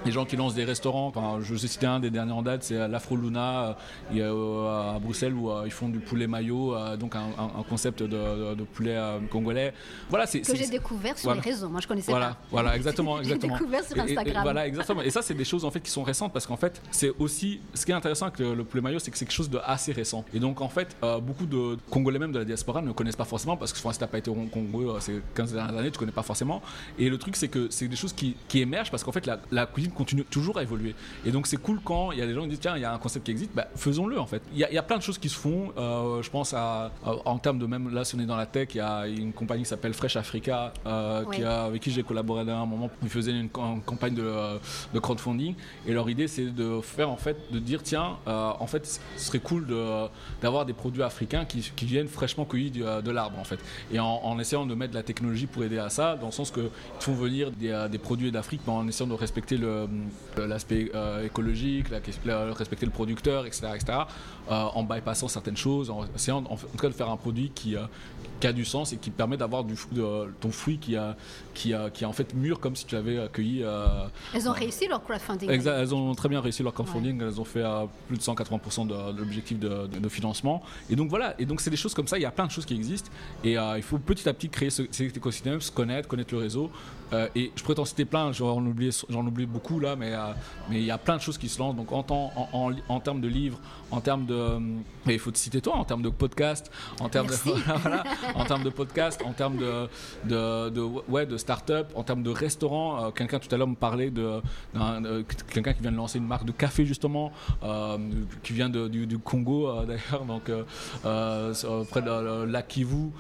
Speaker 2: des gens qui lancent des restaurants. Enfin, je sais citer un des derniers en date, c'est l'Afro Luna à Bruxelles où ils font du poulet maillot, donc un, concept de, poulet congolais.
Speaker 1: Voilà, c'est que j'ai découvert sur les réseaux. Moi, je connaissais
Speaker 2: voilà,
Speaker 1: pas.
Speaker 2: Voilà, exactement, exactement.
Speaker 1: découvert sur Instagram.
Speaker 2: Et, voilà, exactement. Et ça, c'est des choses en fait qui sont récentes parce qu'en fait, c'est aussi ce qui est intéressant avec le, poulet maillot, c'est que c'est quelque chose de assez récent. Et donc en fait, beaucoup de Congolais même de la diaspora ne connaissent pas forcément parce que si t'as pas été au Congo ces 15 dernières années, tu connais pas forcément. Et le truc, c'est que c'est des choses qui, qui émergent parce qu'en fait, la, la cuisine continue toujours à évoluer. Et donc c'est cool quand il y a des gens qui disent tiens, il y a un concept qui existe, bah, faisons-le en fait. Il y, a plein de choses qui se font. Euh, je pense à, en termes de même, là si on est dans la tech, il y a une compagnie qui s'appelle Fresh Africa, euh, qui a, avec qui j'ai collaboré à un moment. Ils faisaient une, campagne de, de, crowdfunding et leur idée c'est de faire en fait, de dire tiens, euh, en fait ce serait cool d'avoir des produits africains qui, qui viennent fraîchement cueillis de, l'arbre en fait. Et en, en, essayant de mettre de la technologie pour aider à ça, dans le sens qu'ils font venir des, des produits d'Afrique, mais en essayant de respecter l'aspect écologique, la, respecter le producteur, etc., etc. en bypassant certaines choses, en essayant en, tout cas de faire un produit qui, qui a du sens et qui permet d'avoir du ton fruit qui a, qui a, qui a en fait mûr comme si tu l'avais accueilli.
Speaker 1: elles ont réussi leur crowdfunding.
Speaker 2: Exact, elles ont très bien réussi leur crowdfunding. Elles ont fait plus de 180% de, l'objectif de, de, financement. Et donc voilà. Et donc c'est des choses comme ça. Il y a plein de choses qui existent et il faut petit à petit créer ce, cet écosystème, se connaître, connaître le réseau. Euh, et je pourrais t'en citer plein, j'en oublie, j'en oublie beaucoup là, mais euh, mais il y a plein de choses qui se lancent. Donc en, en, en, termes de livres, en termes de, euh, il faut citer toi, en termes de podcast, en termes de, en termes de podcast, en termes de, de, de ouais, de start-up, en termes de restaurant. quelqu'un tout à l'heure me parlait de, quelqu'un qui vient de lancer une marque de café justement, qui vient du, du, Congo d'ailleurs, donc près de la Kivu.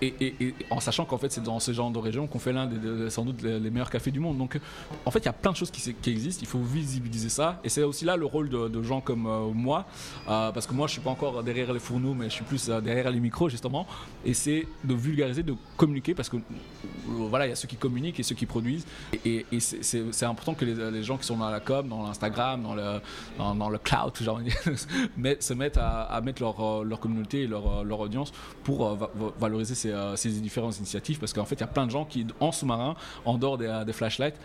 Speaker 2: Et, en sachant qu'en fait c'est dans ce genre de région qu'on fait l'un des, sans doute les, meilleurs cafés du monde. Donc en fait il y a plein de choses qui, existent, il faut visibiliser ça. Et c'est aussi là le rôle de, gens comme euh, moi. Euh, parce que moi je suis pas encore derrière les fourneaux mais je suis plus euh, derrière les micros justement. Et c'est de vulgariser, de communiquer parce que voilà il y a ceux qui communiquent et ceux qui produisent. Et, c'est important que les, gens qui sont dans la com, dans l'Instagram, dans le, dans, le cloud, genre, se mettent à, mettre leur, communauté et leur audience pour valoriser ces euh, ces, différentes initiatives parce qu'en fait, il y a plein de gens qui, en sous-marin, en dehors des, des flashlights,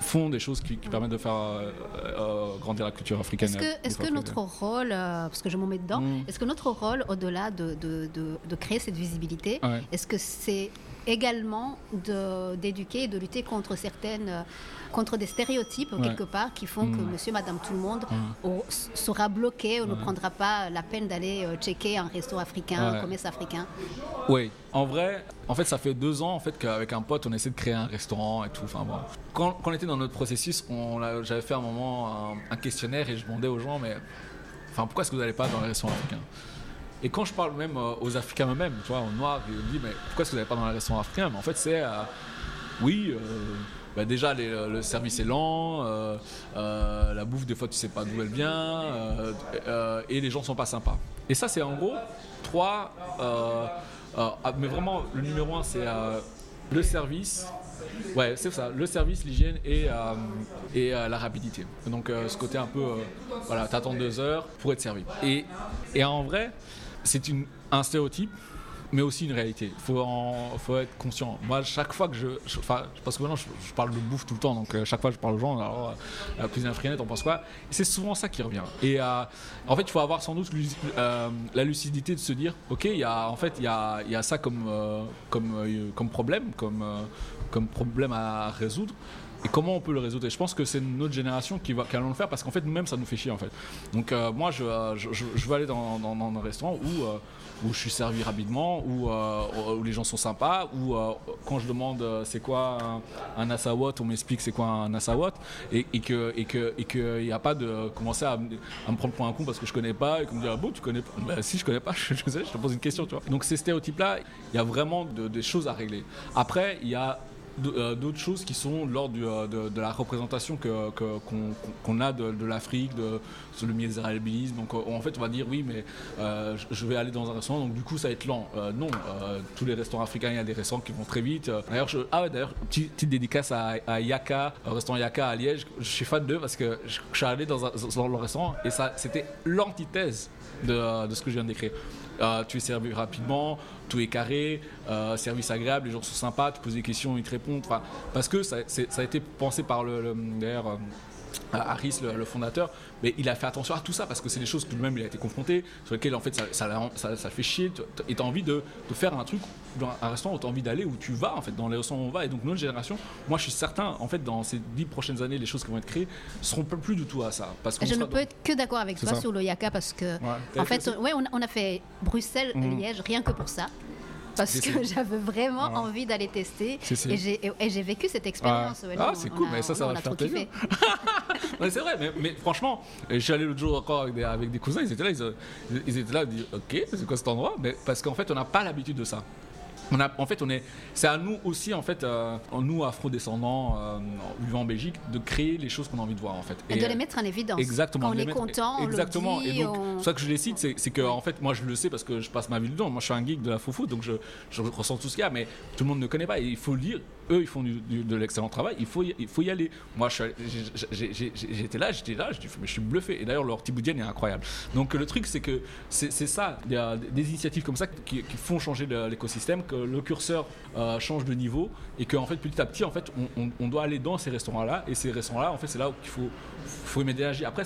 Speaker 2: font des choses qui, permettent de faire euh, euh, grandir la culture africaine.
Speaker 1: Est-ce que, notre rôle, parce que je m'en mets dedans, mm. est-ce que notre rôle, au-delà de, de, de, créer cette visibilité, est-ce que c'est également d'éduquer et de lutter contre certaines contre des stéréotypes quelque part qui font que monsieur, madame, tout le monde sera bloqué ou ne prendra pas la peine d'aller euh, checker un resto africain, un commerce africain.
Speaker 2: Oui, en vrai, en fait, ça fait deux ans en fait qu'avec un pote, on essaie de créer un restaurant et tout. Enfin, bon. quand, on était dans notre processus, j'avais fait un moment un, questionnaire et je demandais aux gens, mais enfin, pourquoi est-ce que vous n'allez pas dans les restaurants africains? Et quand je parle même euh, aux Africains eux-mêmes, tu vois, aux Noirs, ils me disent, mais pourquoi est-ce que vous n'allez pas dans les restaurants africains Mais en fait, c'est, euh, oui, bah déjà euh, le service est lent, euh, euh, la bouffe des fois tu sais pas d'où elle vient, et les gens sont pas sympas. Et ça c'est en gros trois, ah, mais vraiment le numéro un c'est le service, Ouais, c'est ça, le service, l'hygiène et, et la rapidité. Donc ce côté un peu, voilà, t'attends deux heures pour être servi. Et, et en vrai, c'est un stéréotype mais aussi une réalité. Il faut, être conscient. Moi, chaque fois que je. parce que maintenant, je, parle de bouffe tout le temps, donc euh, chaque fois que je parle aux gens, alors, euh, la cuisine africaine, on pense quoi? C'est souvent ça qui revient. Et euh, en fait, il faut avoir sans doute la lucidité de se dire ok, y a, en fait, il y a, ça comme, problème, comme problème à résoudre et comment on peut le résoudre? Et je pense que c'est notre génération qui va qui allons le faire parce qu'en fait nous-mêmes ça nous fait chier en fait. Donc moi je, je, je, veux aller dans, un restaurant où où je suis servi rapidement, où, euh, où les gens sont sympas, où euh, quand je demande euh, c'est quoi un, un on m'explique c'est quoi un assawat, et, et que et que et qu'il n'y a pas de commencer à, me prendre pour un con parce que je connais pas et qu'on me dit ah bon tu connais pas, ben, si je connais pas, je, je, je te pose une question tu vois. Donc ces stéréotypes là, il y a vraiment des choses à régler. Après il y a euh, d'autres choses qui sont lors euh, de, la représentation qu'on que, a de, l'Afrique, de, sur le misérabilisme. Donc en fait, on va dire oui, mais euh, je vais aller dans un restaurant, donc du coup, ça va être lent. non, tous les restaurants africains, il y a des restaurants qui vont très vite. D'ailleurs, ah d'ailleurs, petite, dédicace à, Yaka, restaurant Yaka à Liège. Je suis fan d'eux parce que je, suis allé dans, un, dans restaurant et ça, c'était l'antithèse de, de ce que je viens de décrire. Euh, tu es servi rapidement, tout est carré, euh, service agréable, les gens sont sympas, tu poses des questions, ils te répondent. Parce que ça, a été pensé par le, Harris, le, fondateur, mais il a fait attention à tout ça parce que c'est des choses que lui-même il a été confronté, sur lesquelles en fait ça, ça, ça, fait chier. Et tu as envie de, de, faire un truc dans un restaurant où tu as envie d'aller, où tu vas en fait, dans les restaurants où on va. Et donc notre génération, moi je suis certain, en fait, dans ces dix prochaines années, les choses qui vont être créées seront plus du tout à ça.
Speaker 1: Parce je ne peux être que d'accord avec toi sur le Yaka parce que, en fait, ouais, on, a fait Bruxelles, mhm. Liège, rien que pour ça parce que j'avais vraiment envie d'aller tester. Et j'ai vécu cette expérience.
Speaker 2: ah, c'est cool, mais ça, ça va faire plaisir. c'est vrai, mais, mais franchement, je suis allé l'autre jour encore avec des, avec des, cousins, ils étaient là, ils, ils étaient là, ils disaient, ok, c'est quoi cet endroit? Mais parce qu'en fait, on n'a pas l'habitude de ça en fait, on est, c'est à nous aussi, en fait, euh, nous afro-descendants euh, vivant en Belgique, de créer les choses qu'on a envie de voir, en fait.
Speaker 1: Et, de les mettre en évidence.
Speaker 2: Exactement.
Speaker 1: Quand on est content, exactement.
Speaker 2: et donc, ça que je les cite, c'est, que, en fait, moi, je le sais parce que je passe ma vie dedans. Moi, je suis un geek de la foufou, donc je, je ressens tout ce qu'il y a, mais tout le monde ne connaît pas. Et il faut le dire, eux, ils font du- de l'excellent travail. Il faut, y, il faut y aller. Moi, j'étais là, j'étais là, je, dis, mais je suis bluffé. Et d'ailleurs, leur tiboudienne est incroyable. Donc, le truc, c'est que c'est ça. Il y a des initiatives comme ça qui, font changer l'écosystème, que le curseur euh, change de niveau et qu'en fait, petit à petit, en fait, on, doit aller dans ces restaurants-là. Et ces restaurants-là, en fait, c'est là où il faut, faut l'énergie. Après,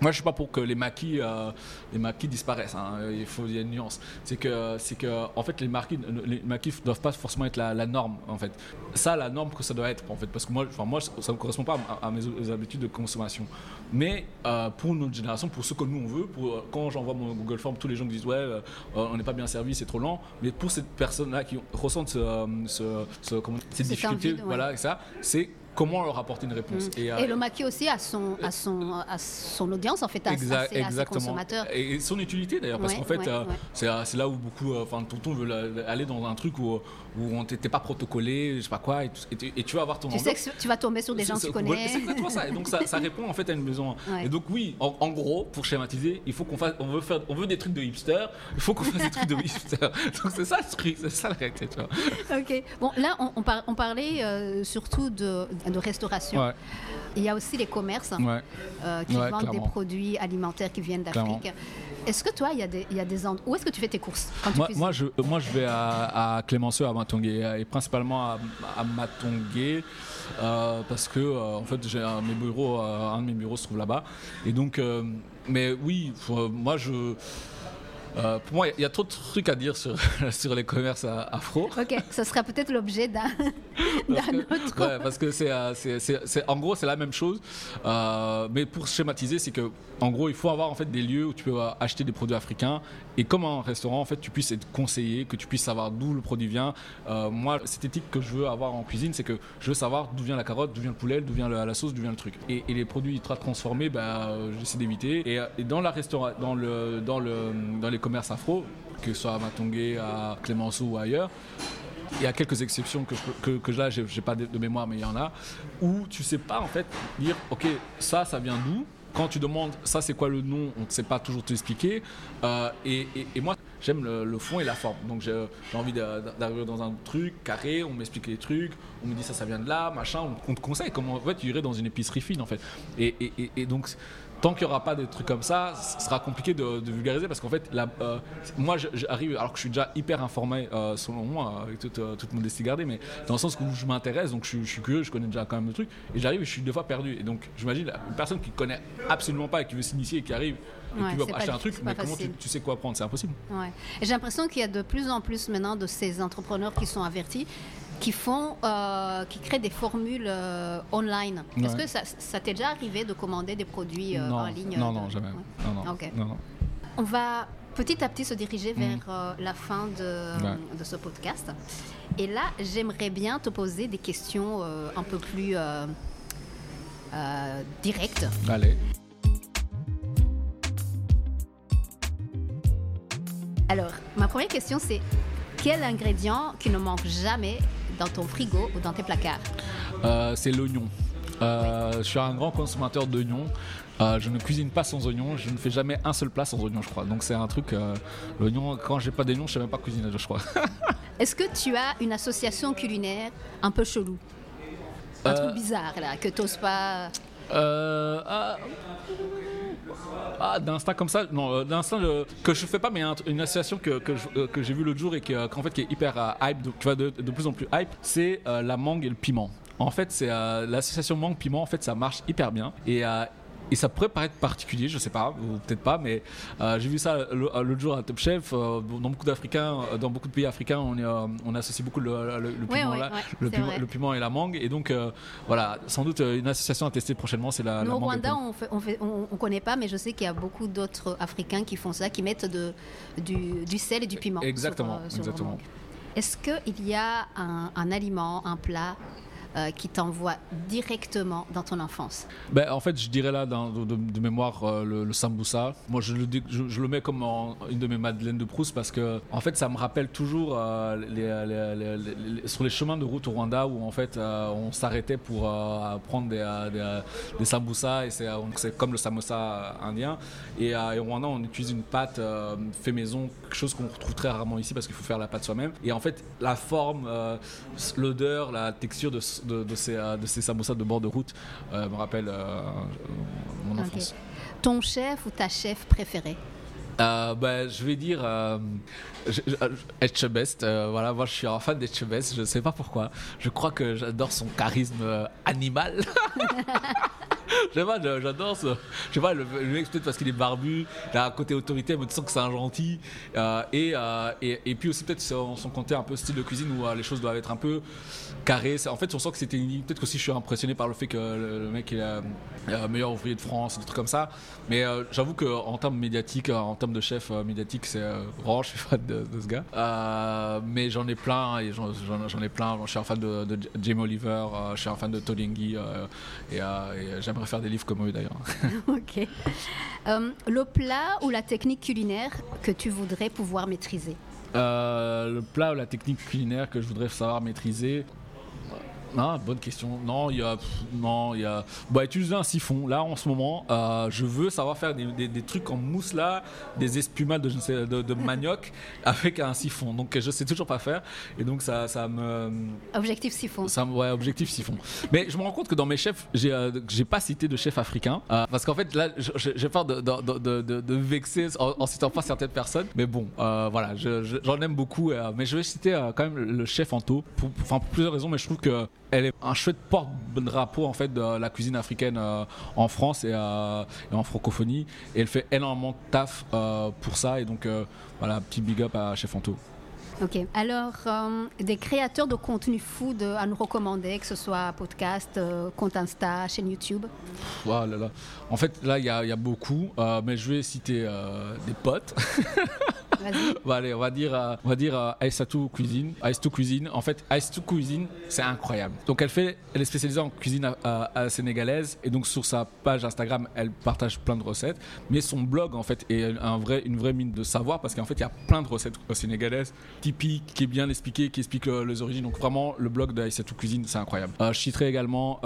Speaker 2: moi, je suis pas pour que les maquis, euh, les maquis disparaissent. hein. Il faut il y a une nuance. C'est que, c'est que, en fait, les maquis, les maquis doivent pas forcément être la, la norme. En fait, ça, la norme que ça doit être. En fait, parce que moi, enfin, moi, ça ne correspond pas à, à mes habitudes de consommation. Mais euh, pour notre génération, pour ce que nous on veut, pour euh, quand j'envoie mon Google Form, tous les gens qui disent ouais, euh, on n'est pas bien servi, c'est trop lent. Mais pour ces personnes-là qui ressentent ce, ce- ce- comment- cette
Speaker 1: Cette
Speaker 2: difficulté,
Speaker 1: ouais.
Speaker 2: voilà, ça, c'est comment leur apporter une réponse.
Speaker 1: Mm.
Speaker 2: euh,
Speaker 1: Et le maquis aussi a son, a son, a son audience, en fait, à, à ses, à ses consommateurs.
Speaker 2: Et, son utilité d'ailleurs, parce
Speaker 1: Ouais,
Speaker 2: qu'en fait,
Speaker 1: ouais,
Speaker 2: euh,
Speaker 1: ouais.
Speaker 2: c'est euh, c'est là où beaucoup, enfin, tonton veut la- aller dans un truc où, où on t'était pas protocolé, je sais pas quoi, et, tu- et tu vas avoir ton
Speaker 1: Tu sais que tu vas tomber sur des gens que tu connais.
Speaker 2: C'est exactement ça. Et donc ça, ça répond en fait à une.
Speaker 1: Ouais.
Speaker 2: Et donc oui, en, en gros, pour schématiser, il faut qu'on fasse, on veut faire, on veut des trucs de hipster. Il faut qu'on fasse des trucs de hipster. Donc c'est ça le truc, c'est ça la réalité, tu vois.
Speaker 1: Ok. Bon, là, on, on par- on parlait euh, surtout de, de restauration.
Speaker 2: Ouais,
Speaker 1: Il y a aussi les commerces
Speaker 2: ouais.
Speaker 1: euh, qui
Speaker 2: Ouais,
Speaker 1: vendent des produits alimentaires qui viennent d'Afrique. Est-ce que toi, il y a des, il y a des end- Où est-ce que tu fais tes courses quand tu
Speaker 2: Moi, moi, je, moi, je vais à, à Clémenceau, à Matongué, et principalement à, à Matongué, euh, parce que euh, en fait, j'ai un, mes bureaux, euh, un de mes bureaux se trouve là-bas. Et donc, euh, mais oui, euh, moi, je. Euh, pour moi, il y a trop de trucs à dire sur, sur les commerces afro.
Speaker 1: Ok, ça sera peut-être l'objet d'un autre.
Speaker 2: ouais, parce que c'est, euh, c'est- en gros c'est la même chose, Euh, mais pour schématiser, c'est que en gros il faut avoir en fait des lieux où tu peux acheter des produits africains et comme un restaurant en fait tu puisses être conseillé, que tu puisses savoir d'où le produit vient. Euh, moi cette éthique que je veux avoir en cuisine, c'est que je veux savoir d'où vient la carotte, d'où vient le poulet, d'où vient la sauce, d'où vient le truc. Et, les produits ultra transformés, bah, euh, j'essaie d'éviter. Et, euh, dans la dans le, dans le, dans les commerces afro, que ce soit à Matongué, à Clémenceau ou ailleurs, il y a quelques exceptions que, je, que, pas de, de mémoire, mais il y en a, où tu sais pas en fait dire, ok, ça, ça vient d'où Quand tu demandes, ça, c'est quoi le nom On ne sait pas toujours t'expliquer. Euh, et, moi, j'aime le, fond et la forme. Donc j'ai envie d'arriver dans un truc carré, on m'explique les trucs, on me dit ça, ça vient de là, machin, on, te conseille comment tu irais dans une épicerie fine en fait. Et donc tant qu'il n'y aura pas de trucs comme ça, ce sera compliqué de, de vulgariser parce qu'en fait, la- euh, moi j'arrive, alors que je suis déjà hyper informé euh, selon moi, avec toute, euh, toute modestie gardée, mais dans le sens où je m'intéresse, donc je, suis- je suis curieux, je connais déjà quand même le truc, et j'arrive et je suis deux fois perdu. Et donc j'imagine une personne qui connaît absolument pas et qui veut s'initier et qui arrive et
Speaker 1: Ouais,
Speaker 2: qui veut
Speaker 1: c'est
Speaker 2: acheter un truc, mais comment tu, tu sais quoi prendre? C'est impossible.
Speaker 1: Ouais. J'ai l'impression qu'il y a de plus en plus maintenant de ces entrepreneurs qui sont avertis, qui font, euh, qui créent des formules euh, online. Est-ce que ça, ça t'est déjà arrivé de commander des produits euh,
Speaker 2: non,
Speaker 1: en ligne
Speaker 2: non, non, jamais.
Speaker 1: Ouais.
Speaker 2: Non, non,
Speaker 1: Ok.
Speaker 2: non.
Speaker 1: On va petit à petit se diriger vers euh, la fin de,
Speaker 2: Ouais.
Speaker 1: de ce podcast. Et là, j'aimerais bien te poser des questions un peu plus directes.
Speaker 2: Allez.
Speaker 1: Alors, ma première question, c'est quel ingrédient qui ne manque jamais dans ton frigo ou dans tes placards?
Speaker 2: Euh, c'est l'oignon. Euh, Je suis un grand consommateur d'oignons. Euh, je ne cuisine pas sans oignons. Je ne fais jamais un seul plat sans oignons, je crois. Donc c'est un truc. euh, l'oignon, quand j'ai pas d'oignons, je sais même pas cuisiner, je crois.
Speaker 1: Est-ce que tu as une association culinaire un peu chelou? Un
Speaker 2: Euh,
Speaker 1: truc bizarre, là, que tu n'oses pas...
Speaker 2: Ah, d'instinct comme ça, non, euh, d'instinct euh, que je fais pas, mais un- une association que, euh, que j'ai vue l'autre jour et qui, qu'en fait, qui est hyper hype, tu vois, de, plus en plus hype, c'est la mangue et le piment. En fait, c'est l'association mangue-piment, en fait, ça marche hyper bien. Et, et ça pourrait paraître particulier, je sais pas, ou peut-être pas, mais euh, j'ai vu ça le- l'autre jour à Top Chef. euh, dans beaucoup d'Africains, euh, dans beaucoup de pays africains, on, euh, associe beaucoup le, le- le
Speaker 1: Ouais,
Speaker 2: piment
Speaker 1: ouais,
Speaker 2: là,
Speaker 1: ouais,
Speaker 2: le, piment,
Speaker 1: vrai.
Speaker 2: le piment et la mangue. Et donc, euh, voilà, sans doute euh, une association à tester prochainement, c'est la,
Speaker 1: Nous,
Speaker 2: la
Speaker 1: au
Speaker 2: mangue
Speaker 1: Rwanda, on fait, on fait- on- on connaît pas, mais je sais qu'il y a beaucoup d'autres Africains qui font ça, qui mettent de, du, du sel et du piment. sur,
Speaker 2: Exactement,
Speaker 1: euh, sur leur
Speaker 2: exactement.
Speaker 1: Est-ce qu'il y a un, un aliment, un plat euh, qui t'envoie directement dans ton enfance?
Speaker 2: Ben, En fait, je dirais là, de, mémoire, euh, le, le, sambusa. Moi, je le, je, le mets comme une de mes madeleines de Proust parce que, en fait, ça me rappelle toujours euh, sur les chemins de route au Rwanda où, en fait, on s'arrêtait pour prendre des, des, des sambusa et c'est comme le samosa indien. Et, au Rwanda, on utilise une pâte fait maison, quelque chose qu'on retrouve très rarement ici parce qu'il faut faire la pâte soi-même. Et en fait, la forme, l'odeur, la texture de, de, ces, de ces samosas de bord de route me rappelle mon enfance.
Speaker 1: Ton chef ou ta chef préférée?
Speaker 2: Euh, bah, je vais dire euh, Etchebest. Euh, voilà, moi je suis un fan d'Etchebest. Je ne sais pas pourquoi. Je crois que j'adore son charisme euh, animal. je sais j'adore ce. Je sais pas, le, mec peut-être parce qu'il est barbu, il a un côté autorité, mais tu sens que c'est un gentil. Et, et, et, puis aussi peut-être son, son côté un peu style de cuisine où les choses doivent être un peu carrées. En fait, on sent que c'était Peut-être aussi je suis impressionné par le fait que le, mec est le meilleur ouvrier de France, des trucs comme ça. Mais j'avoue qu'en termes médiatiques, en termes de chef euh, médiatique, c'est euh, je suis fan de, ce gars. Euh, mais j'en ai plein, et j'en, ai plein. Je suis un fan de, de Jamie Oliver, je suis un fan de Tolingi, et, j'aimerais faire des livres comme eux d'ailleurs.
Speaker 1: ok. le plat ou la technique culinaire que tu voudrais pouvoir maîtriser?
Speaker 2: Le plat ou la technique culinaire que je voudrais savoir maîtriser, ah, bonne question. Non, il y a. Non, il y a. Bah, utiliser un siphon. Là, en ce moment, euh, je veux savoir faire des, des, trucs en mousse là, des espumades de, je sais, de, manioc avec un siphon. Donc, je sais toujours pas faire. Et donc, ça, ça me.
Speaker 1: Objectif siphon.
Speaker 2: Ça, ouais, objectif siphon. Mais je me rends compte que dans mes chefs, j'ai euh, j'ai pas cité de chef africain. Euh, parce qu'en fait, là, j'ai peur de, de, de, vexer en, citant pas certaines personnes. Mais bon, voilà, j'en aime beaucoup. mais je vais citer quand même le chef Anto. Pour, pour plusieurs raisons, mais je trouve que elle est un chouette porte-drapeau en fait de la cuisine africaine euh, en France euh, et, en francophonie. Et elle fait énormément de taf euh, pour ça. Et donc voilà, petit big up à Chef Anto.
Speaker 1: Ok. Alors, des créateurs de contenu food à nous recommander, que ce soit podcast, compte Insta, chaîne YouTube
Speaker 2: voilà là, En fait, là, il y, a beaucoup, mais je vais citer des potes. allez, on va dire, euh, on va dire euh, Cuisine. Aïssatou Cuisine. En fait, Aïssatou Cuisine, c'est incroyable. Donc, elle fait, elle est spécialisée en cuisine à, sénégalaise et donc sur sa page Instagram, elle partage plein de recettes. Mais son blog, en fait, est un vrai, une vraie mine de savoir parce qu'en fait, il y a plein de recettes sénégalaises typiques, qui est bien expliqué, qui explique euh, les origines. Donc, vraiment, le blog d'Aïssatou Cuisine, c'est incroyable. je citerai également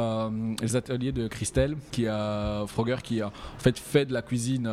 Speaker 2: les ateliers de Christelle, qui a Frogger, qui en fait fait de la cuisine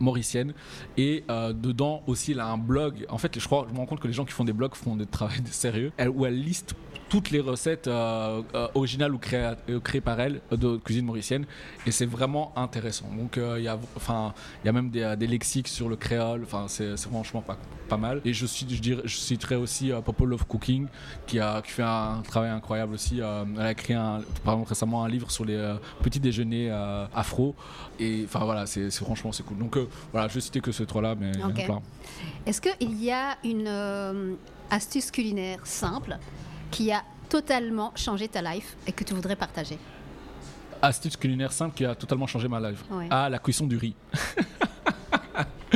Speaker 2: mauricienne et dedans aussi elle a un blog. En fait, je crois, je me rends compte que les gens qui font des blogs font des travail sérieux. Où elle liste toutes les recettes euh, euh, originales ou créées, euh, créées, par elle de cuisine mauricienne et c'est vraiment intéressant. Donc il y a enfin il y a même des, des, lexiques sur le créole enfin c'est franchement pas, pas mal. Et je je dirais je citerai aussi Popo Love Cooking qui a qui fait un travail incroyable aussi elle a écrit un, par exemple récemment un livre sur les petits déjeuners afro. Et enfin voilà c'est franchement c'est cool. Donc voilà je vais citer que ces trois là mais
Speaker 1: est-ce qu'il y a une euh, astuce culinaire simple qui a totalement changé ta life et que tu voudrais partager
Speaker 2: Astuce culinaire simple qui a totalement changé ma life. Ah, la cuisson du riz.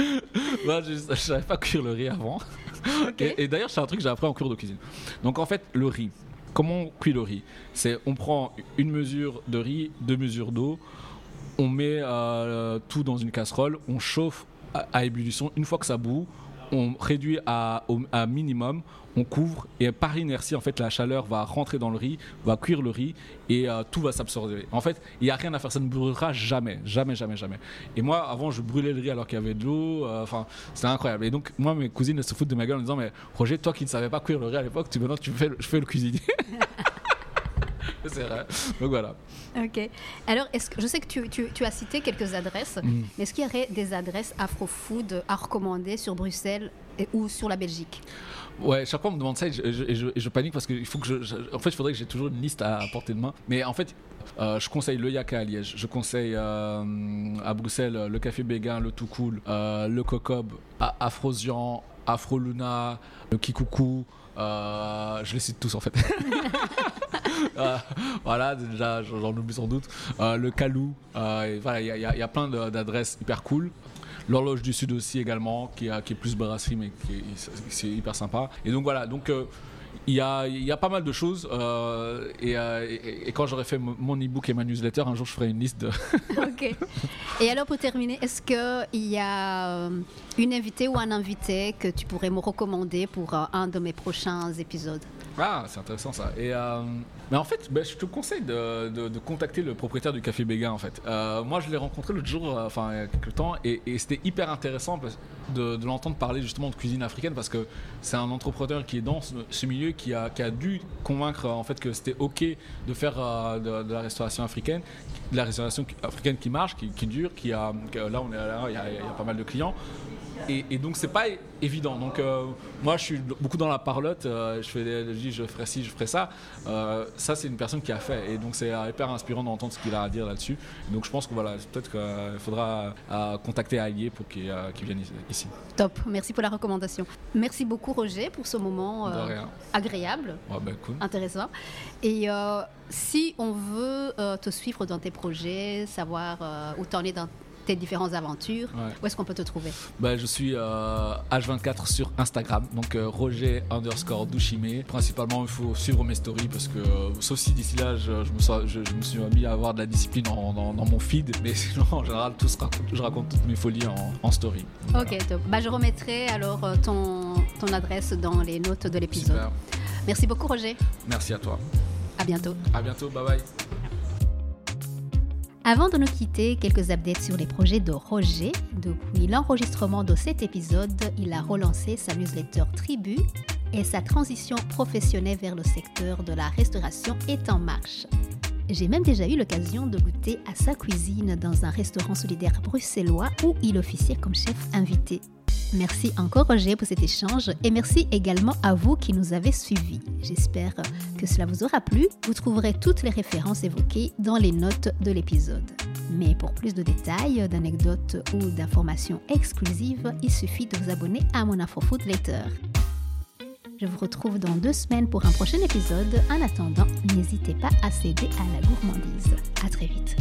Speaker 2: Moi, je ne savais pas cuire le riz avant. Et, d'ailleurs, c'est un truc que j'ai appris en cours de cuisine. Donc, en fait, le riz. Comment on cuit le riz? C'est on prend une mesure de riz, deux mesures d'eau, on met euh, tout dans une casserole, on chauffe à, ébullition. Une fois que ça bout, on réduit à, à minimum, on couvre et par inertie en fait la chaleur va rentrer dans le riz, va cuire le riz et euh, tout va s'absorber. En fait, il n'y a rien à faire, ça ne brûlera jamais, jamais, jamais, jamais. Et moi avant je brûlais le riz alors qu'il y avait de l'eau, euh, enfin c'est incroyable. Et donc moi mes cousines se foutent de ma gueule en disant mais Roger toi qui ne savais pas cuire le riz à l'époque, tu maintenant tu fais, je fais le cuisinier. c'est vrai. Donc voilà.
Speaker 1: Ok. Alors, est-ce que, je sais que tu, tu, as cité quelques adresses, mm. mais est-ce qu'il y aurait des adresses afro-food à recommander sur Bruxelles et, ou sur la Belgique?
Speaker 2: Ouais, chaque fois on me demande ça et je, je, panique parce qu'il faut que je, En fait, il faudrait que j'ai toujours une liste à, portée de main. Mais en fait, euh, je conseille le Yaka à Liège, je conseille euh, à Bruxelles le Café Béguin, le Tout Cool, euh, le Cocob, Afrosian, Afro Luna, le Kikuku. je les cite tous en fait. voilà, déjà, j'en oublie sans doute. Euh, le Calou, euh, voilà, il y, a plein d'adresses hyper cool. L'horloge du Sud aussi également, qui, qui est plus brasserie, mais qui est, hyper sympa. Et donc voilà, donc euh, il y a, il y a pas mal de choses. euh, et, euh, et- et quand j'aurai fait mon- e-book et ma newsletter, un jour je ferai une liste de.
Speaker 1: Ok. Et alors pour terminer, est-ce qu'il y a une invitée ou un invité que tu pourrais me recommander pour un de mes prochains épisodes?
Speaker 2: Ah, c'est intéressant ça. Et, euh, mais en fait, ben, je te conseille de, de- contacter le propriétaire du Café Béguin en fait. Euh, moi, je l'ai rencontré l'autre jour, euh, enfin il y a quelques temps, et, c'était hyper intéressant de, l'entendre parler justement de cuisine africaine parce que c'est un entrepreneur qui est dans ce, milieu qui a, qui a dû convaincre en fait que c'était ok de faire euh, de, la restauration africaine, de la restauration africaine qui marche, qui, dure, qui a là on est là, il y a pas mal de clients. Et, et donc c'est pas évident. Donc euh, moi je suis beaucoup dans la parlotte. euh, je fais, des- je dis je ferai ci, je ferai ça. Euh, ça c'est une personne qui a fait. Et donc c'est hyper inspirant d'entendre ce qu'il a à dire là-dessus. Donc je pense que voilà, peut-être qu'il faudra contacter Aïe pour qu'il vienne ici-.
Speaker 1: Top, merci pour la recommandation. Merci beaucoup Roger pour ce moment agréable,
Speaker 2: Ouais, cool.
Speaker 1: intéressant. Et si on veut te suivre dans tes projets, savoir où t'en es dans tes différentes aventures,
Speaker 2: Ouais.
Speaker 1: où est-ce qu'on peut te trouver?
Speaker 2: Bah, je suis euh, H24 sur Instagram, donc euh, Roger underscore Douchimé. Principalement, il faut suivre mes stories parce que, euh, sauf si d'ici là, je, je me, sens- je- je me suis mis à avoir de la discipline en- dans, dans mon feed, mais sinon, en général, tout se raconte- je raconte toutes mes folies en, en story.
Speaker 1: Ok, top. Bah, je remettrai alors ton, ton adresse dans les notes de l'épisode. Merci beaucoup Roger.
Speaker 2: Merci à toi.
Speaker 1: À bientôt.
Speaker 2: À bientôt. Bye bye.
Speaker 1: Avant de nous quitter, quelques updates sur les projets de Roger. Depuis l'enregistrement de cet épisode, il a relancé sa newsletter Tribu et sa transition professionnelle vers le secteur de la restauration est en marche. J'ai même déjà eu l'occasion de goûter à sa cuisine dans un restaurant solidaire bruxellois où il officiait comme chef invité. Merci encore Roger pour cet échange et merci également à vous qui nous avez suivis. J'espère que cela vous aura plu. Vous trouverez toutes les références évoquées dans les notes de l'épisode. Mais pour plus de détails, d'anecdotes ou d'informations exclusives, il suffit de vous abonner à mon InfoFood Letter. Je vous retrouve dans deux semaines pour un prochain épisode. En attendant, n'hésitez pas à céder à la gourmandise. À très vite.